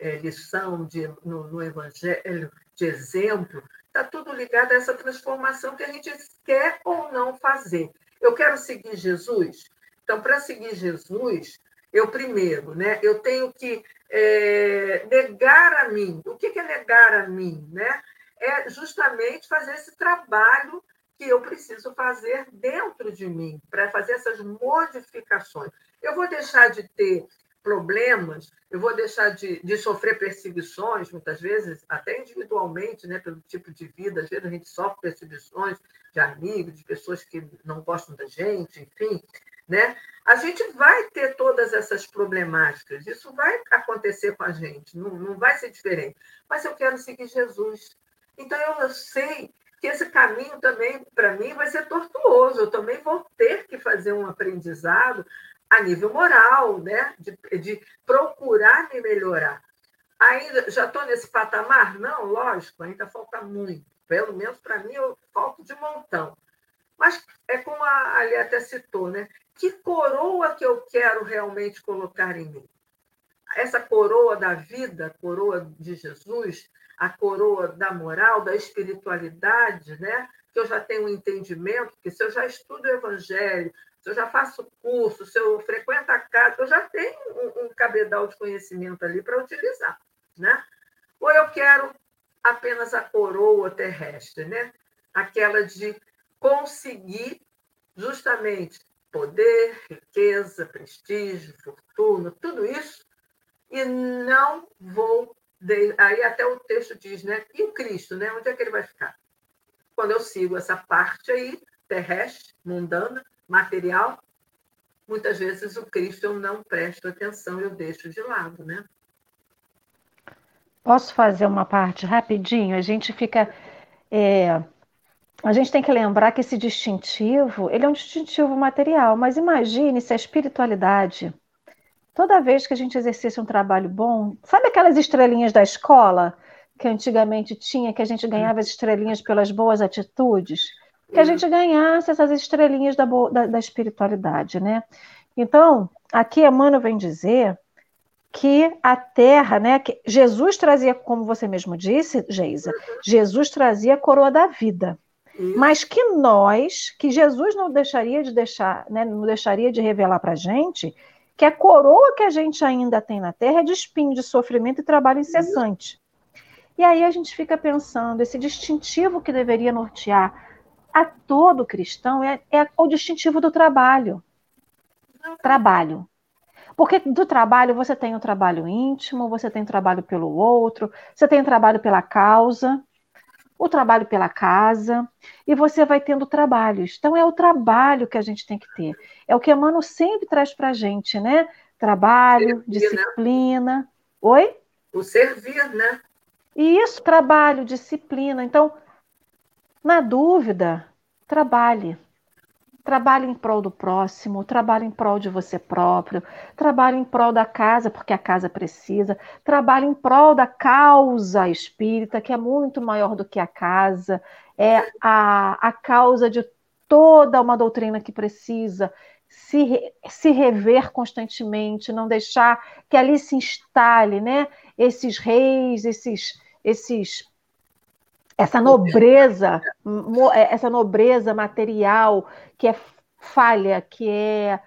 é, lição, de, no, no, Evangelho, de exemplo, está tudo ligado a essa transformação que a gente quer ou não fazer. Eu quero seguir Jesus, Então, para seguir Jesus, eu primeiro, né, eu tenho que é, negar a mim. O que é negar a mim? Né? É justamente fazer esse trabalho que eu preciso fazer dentro de mim, para fazer essas modificações. Eu vou deixar de ter problemas, eu vou deixar de, de sofrer perseguições, muitas vezes, até individualmente, né, pelo tipo de vida, às vezes a gente sofre perseguições de amigos, de pessoas que não gostam da gente, enfim, né? A gente vai ter todas essas problemáticas, isso vai acontecer com a gente, não, não vai ser diferente. Mas eu quero seguir Jesus. Então eu sei que esse caminho também, para mim, vai ser tortuoso. Eu também vou ter que fazer um aprendizado a nível moral, né? de, de procurar me melhorar. Ainda já estou nesse patamar? Não, lógico, ainda falta muito. Pelo menos para mim, eu falto de montão. Mas é como a Ali até citou, né? Que coroa que eu quero realmente colocar em mim? Essa coroa da vida, a coroa de Jesus, a coroa da moral, da espiritualidade, né? Que eu já tenho um entendimento, que se eu já estudo o evangelho, se eu já faço curso, se eu frequento a casa, eu já tenho um, um cabedal de conhecimento ali para utilizar, né? Ou eu quero apenas a coroa terrestre, né? Aquela de conseguir justamente poder, riqueza, prestígio, fortuna, tudo isso, e não vou. De... Aí até o texto diz, né? E o Cristo, né? Onde é que ele vai ficar? Quando eu sigo essa parte aí, terrestre, mundana, material, muitas vezes o Cristo eu não presto atenção, eu deixo de lado, né? Posso fazer uma parte rapidinho? A gente fica. É, a gente tem que lembrar que esse distintivo, ele é um distintivo material, mas imagine se a espiritualidade, toda vez que a gente exercesse um trabalho bom, sabe aquelas estrelinhas da escola que antigamente tinha, que a gente ganhava as estrelinhas pelas boas atitudes? que a gente ganhasse essas estrelinhas da, da, da espiritualidade, né? Então, aqui Emmanuel vem dizer que a terra, né, que Jesus trazia, como você mesmo disse, Geisa, Jesus trazia a coroa da vida. Mas que nós, que Jesus não deixaria de deixar, né, não deixaria de revelar para a gente, que a coroa que a gente ainda tem na terra é de espinho, de sofrimento e trabalho incessante. E aí a gente fica pensando, esse distintivo que deveria nortear a todo cristão é, é o distintivo do trabalho. Trabalho. Porque do trabalho você tem o trabalho íntimo, você tem o trabalho pelo outro, você tem o trabalho pela causa, o trabalho pela casa, e você vai tendo trabalhos. Então é o trabalho que a gente tem que ter. É o que Emmanuel sempre traz para a gente, né? Trabalho, servir, né? disciplina. Né? Oi? O servir, né? E isso, trabalho, disciplina. Então, na dúvida, trabalhe. Trabalhe em prol do próximo, trabalhe em prol de você próprio, trabalhe em prol da casa, porque a casa precisa, trabalhe em prol da causa espírita, que é muito maior do que a casa, é a, a causa de toda uma doutrina que precisa se, se rever constantemente, não deixar que ali se instale né, esses reis, esses, esses essa nobreza, é, essa nobreza material que é falha, que é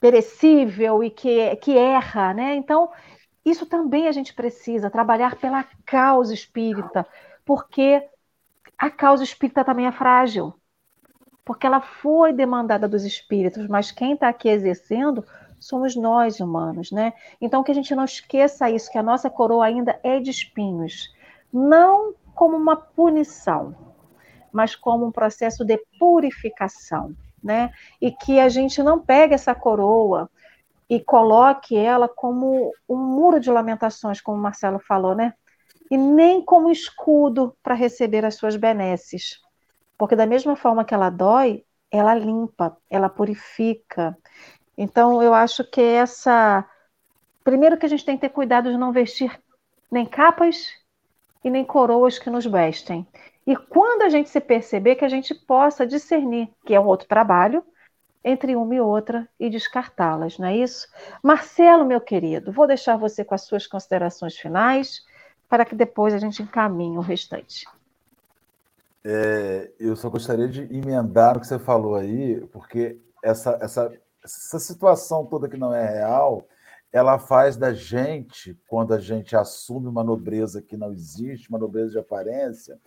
perecível e que, que erra, né? Então, isso também a gente precisa trabalhar pela causa espírita, porque a causa espírita também é frágil, porque ela foi demandada dos espíritos, mas quem está aqui exercendo somos nós humanos, né? Então que a gente não esqueça isso, que a nossa coroa ainda é de espinhos, não como uma punição, mas como um processo de purificação, né? E que a gente não pegue essa coroa e coloque ela como um muro de lamentações, como o Marcelo falou, né? E nem como escudo para receber as suas benesses. Porque da mesma forma que ela dói, ela limpa, ela purifica. Então, eu acho que essa. Primeiro que a gente tem que ter cuidado de não vestir nem capas e nem coroas que nos vestem. E quando a gente se perceber, que a gente possa discernir, que é um outro trabalho, entre uma e outra e descartá-las, não é isso? Marcelo, meu querido, vou deixar você com as suas considerações finais, para que depois a gente encaminhe o restante. É, eu só gostaria de emendar o que você falou aí, porque essa, essa essa situação toda que não é real, ela faz da gente, quando a gente assume uma nobreza que não existe, uma nobreza de aparência,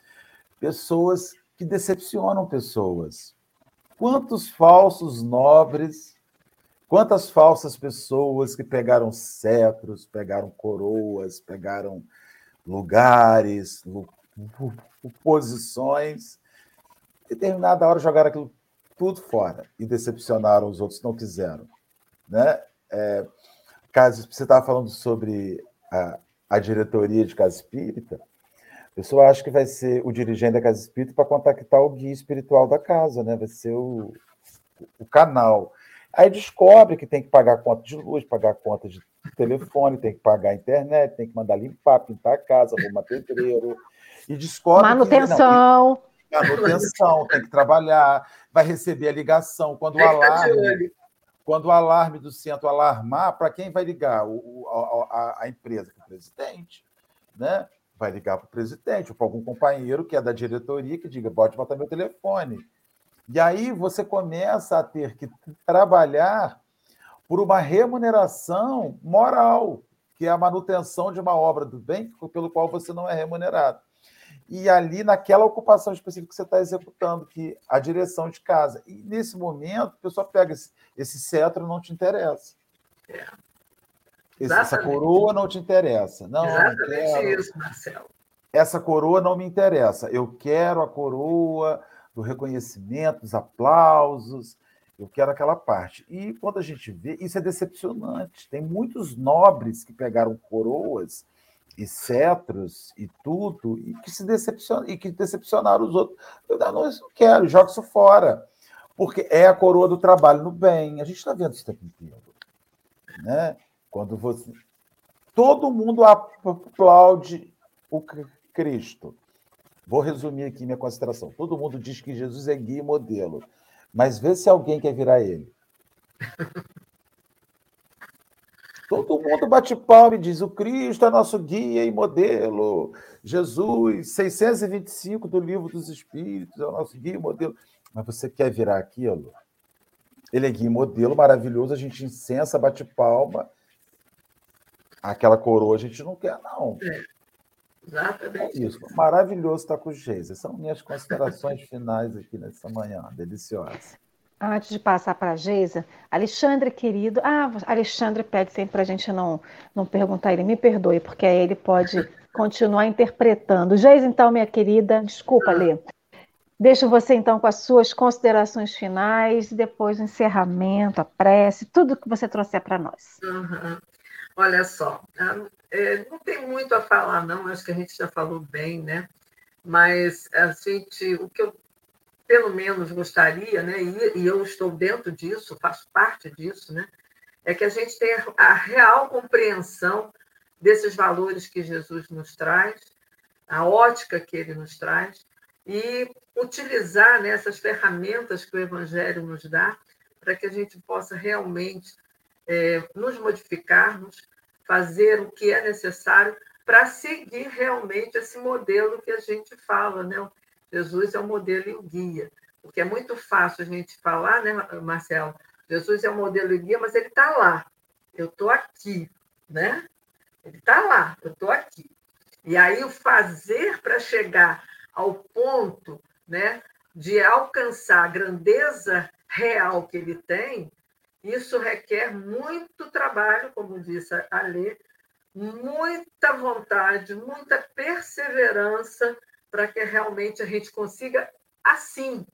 pessoas que decepcionam pessoas. Quantos falsos nobres, quantas falsas pessoas que pegaram cetros, pegaram coroas, pegaram lugares, posições, e determinada hora jogaram aquilo tudo fora e decepcionaram os outros, não quiseram. Né? É, caso, você estava falando sobre a, a diretoria de Casa Espírita, a pessoa acha que vai ser o dirigente da Casa Espírita para contactar o guia espiritual da casa, né? vai ser o, o canal. Aí descobre que tem que pagar conta de luz, pagar conta de telefone, tem que pagar a internet, tem que mandar limpar, pintar a casa, arrumar pedreiro. E descobre. Manutenção. Que, não, manutenção, tem que trabalhar, vai receber a ligação. Quando o alarme, quando o alarme do centro alarmar, para quem vai ligar? O, a, a, empresa, o presidente. Né? Vai ligar para o presidente ou para algum companheiro que é da diretoria que diga: pode botar meu telefone. E aí você começa a ter que trabalhar por uma remuneração moral, que é a manutenção de uma obra do bem pelo qual você não é remunerado. E ali, naquela ocupação específica que você está executando, que a direção de casa. E nesse momento, a pessoa pega esse, esse cetro não te interessa. É. essa coroa não te interessa. Não, Exatamente não quero. isso, Marcelo. Essa coroa não me interessa. Eu quero a coroa do reconhecimento, dos aplausos, eu quero aquela parte. E quando a gente vê, isso é decepcionante. Tem muitos nobres que pegaram coroas e cetros e tudo, e que se decepcionam, e que decepcionaram os outros. Eu não, eu não quero, jogo isso fora. Porque é a coroa do trabalho no bem. A gente está vendo isso o tempo inteiro. Né? Quando você. Todo mundo aplaude o Cristo. Vou resumir aqui minha consideração. Todo mundo diz que Jesus é guia e modelo, mas vê se alguém quer virar ele. *laughs* Todo mundo bate palma e diz: o Cristo é nosso guia e modelo. Jesus, 625 do livro dos Espíritos, é o nosso guia e modelo. Mas você quer virar aquilo? Ele é guia e modelo maravilhoso, a gente incensa, bate palma. Aquela coroa a gente não quer, não. É. Exatamente. É isso. Maravilhoso estar com o Geisa. São minhas considerações finais aqui nessa manhã, deliciosas. Antes de passar para a Geisa, Alexandre, querido. Ah, Alexandre pede sempre para a gente não, não perguntar ele, me perdoe, porque aí ele pode *laughs* continuar interpretando. Geisa, então, minha querida, desculpa, Lê. Deixo você, então, com as suas considerações finais, depois o encerramento, a prece, tudo que você trouxer para nós. Uhum. Olha só, é, não tem muito a falar, não, acho que a gente já falou bem, né? Mas a gente, o que eu pelo menos gostaria, né, e, e eu estou dentro disso, faço parte disso, né, é que a gente tenha a real compreensão desses valores que Jesus nos traz, a ótica que ele nos traz, e utilizar né, essas ferramentas que o Evangelho nos dá para que a gente possa realmente é, nos modificarmos, fazer o que é necessário para seguir realmente esse modelo que a gente fala, né? Jesus é o modelo e o guia, porque é muito fácil a gente falar, né, Marcelo? Jesus é o modelo e guia, mas ele está lá. Eu estou aqui, né? Ele está lá, eu estou aqui. E aí o fazer para chegar ao ponto, né, de alcançar a grandeza real que ele tem, isso requer muito trabalho, como disse a Lê, muita vontade, muita perseverança para que realmente a gente consiga assim,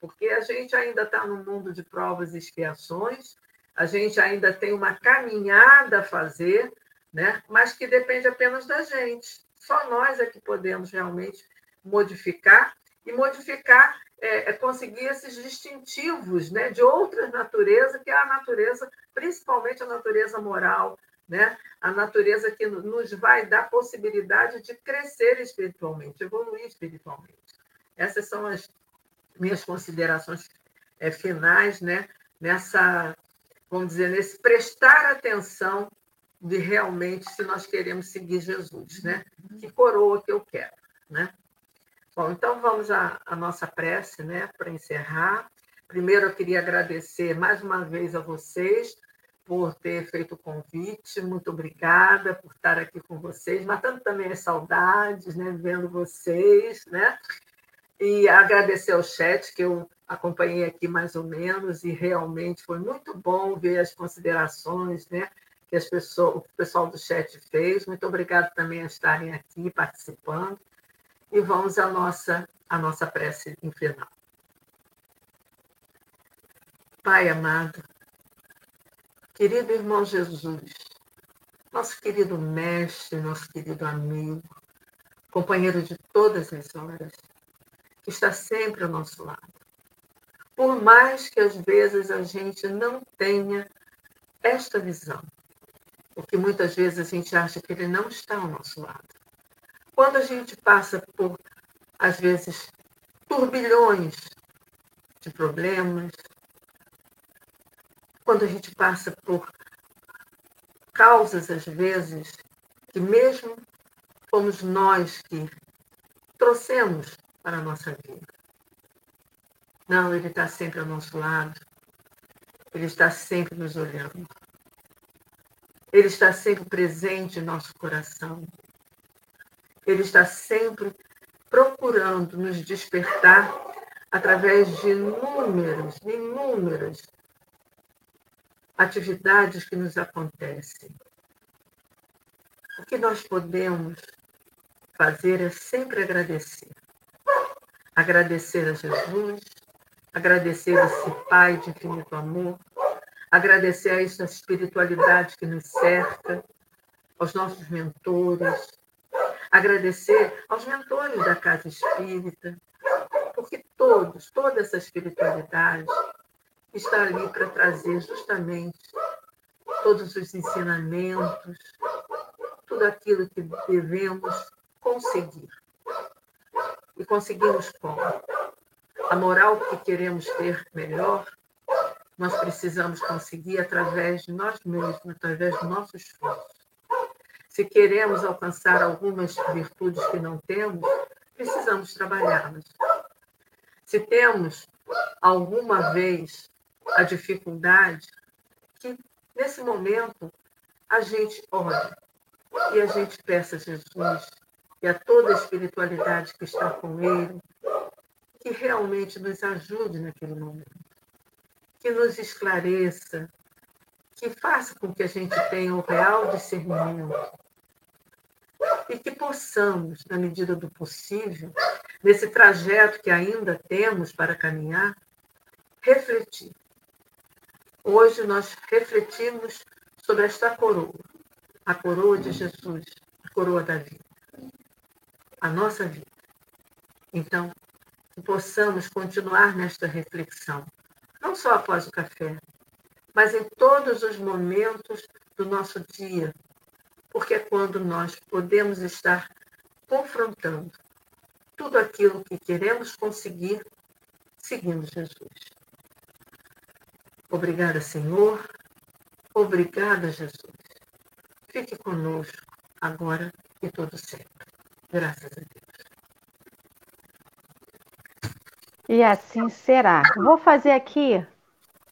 porque a gente ainda está no mundo de provas e expiações, a gente ainda tem uma caminhada a fazer, né? mas que depende apenas da gente. Só nós é que podemos realmente modificar e modificar é, é, conseguir esses distintivos né, de outras naturezas, que é a natureza, principalmente a natureza moral, né? a natureza que nos vai dar possibilidade de crescer espiritualmente, evoluir espiritualmente. Essas são as minhas considerações é, finais né? nessa, vamos dizer, nesse prestar atenção de realmente se nós queremos seguir Jesus, né? Que coroa que eu quero, né? Bom, então vamos à, à nossa prece, né, para encerrar, Primeiro, eu queria agradecer mais uma vez a vocês por ter feito o convite. Muito obrigada por estar aqui com vocês, matando também as saudades, né? vendo vocês, né? E agradecer ao chat, que eu acompanhei aqui mais ou menos, e realmente foi muito bom ver as considerações né? que as pessoas, o pessoal do chat fez. Muito obrigada também a estarem aqui participando. E vamos à nossa, à nossa prece em final. Pai amado, Querido irmão Jesus, nosso querido mestre, nosso querido amigo, companheiro de todas as horas, que está sempre ao nosso lado. Por mais que às vezes a gente não tenha esta visão, porque muitas vezes a gente acha que ele não está ao nosso lado. Quando a gente passa por, às vezes, turbilhões de problemas, quando a gente passa por causas, às vezes, que mesmo fomos nós que trouxemos para a nossa vida. Não, Ele está sempre ao nosso lado. Ele está sempre nos olhando. Ele está sempre presente em nosso coração. Ele está sempre procurando nos despertar através de inúmeras, inúmeras atividades que nos acontecem. O que nós podemos fazer é sempre agradecer. Agradecer a Jesus, agradecer a esse Pai de infinito amor, agradecer a essa espiritualidade que nos cerca, aos nossos mentores, agradecer aos mentores da Casa Espírita, porque todos, toda essa espiritualidade está ali para trazer justamente todos os ensinamentos, tudo aquilo que devemos conseguir. E conseguimos como? A moral que queremos ter melhor, nós precisamos conseguir através de nós mesmos, através do nosso esforço. Se queremos alcançar algumas virtudes que não temos, precisamos trabalhá-las. Se temos alguma vez a dificuldade, que nesse momento a gente ore e a gente peça a Jesus e a toda a espiritualidade que está com ele, que realmente nos ajude naquele momento, que nos esclareça, que faça com que a gente tenha o real discernimento e que possamos, na medida do possível, nesse trajeto que ainda temos para caminhar, refletir Hoje nós refletimos sobre esta coroa, a coroa de Jesus, a coroa da vida, a nossa vida. Então, que possamos continuar nesta reflexão, não só após o café, mas em todos os momentos do nosso dia, porque é quando nós podemos estar confrontando tudo aquilo que queremos conseguir seguindo Jesus. Obrigada, Senhor. Obrigada, Jesus. Fique conosco agora e todo sempre. Graças a Deus. E assim será. Vou fazer aqui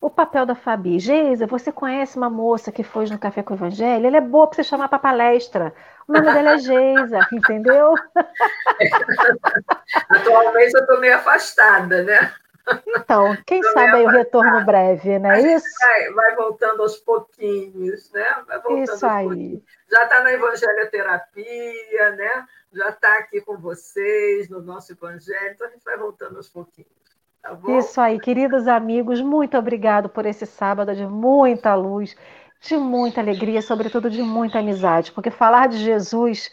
o papel da Fabi. Geisa, você conhece uma moça que foi no Café com o Evangelho? Ela é boa para você chamar para palestra. O nome dela é Geisa, *laughs* entendeu? *laughs* Atualmente eu estou meio afastada, né? Então, quem sabe aí o retorno breve, não é isso? Vai, vai, voltando aos pouquinhos, né? Vai voltando isso aí. Já está na Evangelho Terapia, né? Já está aqui com vocês no nosso Evangelho, então a gente vai voltando aos pouquinhos. Tá isso aí, queridos amigos, muito obrigado por esse sábado de muita luz, de muita alegria, sobretudo de muita amizade, porque falar de Jesus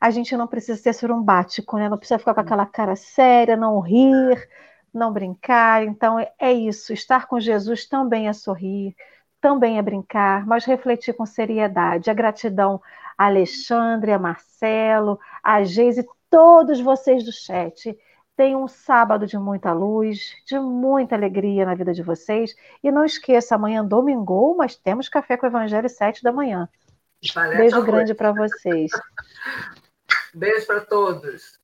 a gente não precisa ser surumbático, né? Não precisa ficar com aquela cara séria, não rir, não brincar. Então, é isso. Estar com Jesus também é sorrir, também é brincar, mas refletir com seriedade. A gratidão a Alexandre, a Marcelo, a Geise, todos vocês do chat. Tenham um sábado de muita luz, de muita alegria na vida de vocês. E não esqueça, amanhã domingo, mas temos café com o Evangelho sete da manhã. Beijo grande para vocês. Beijo para todos.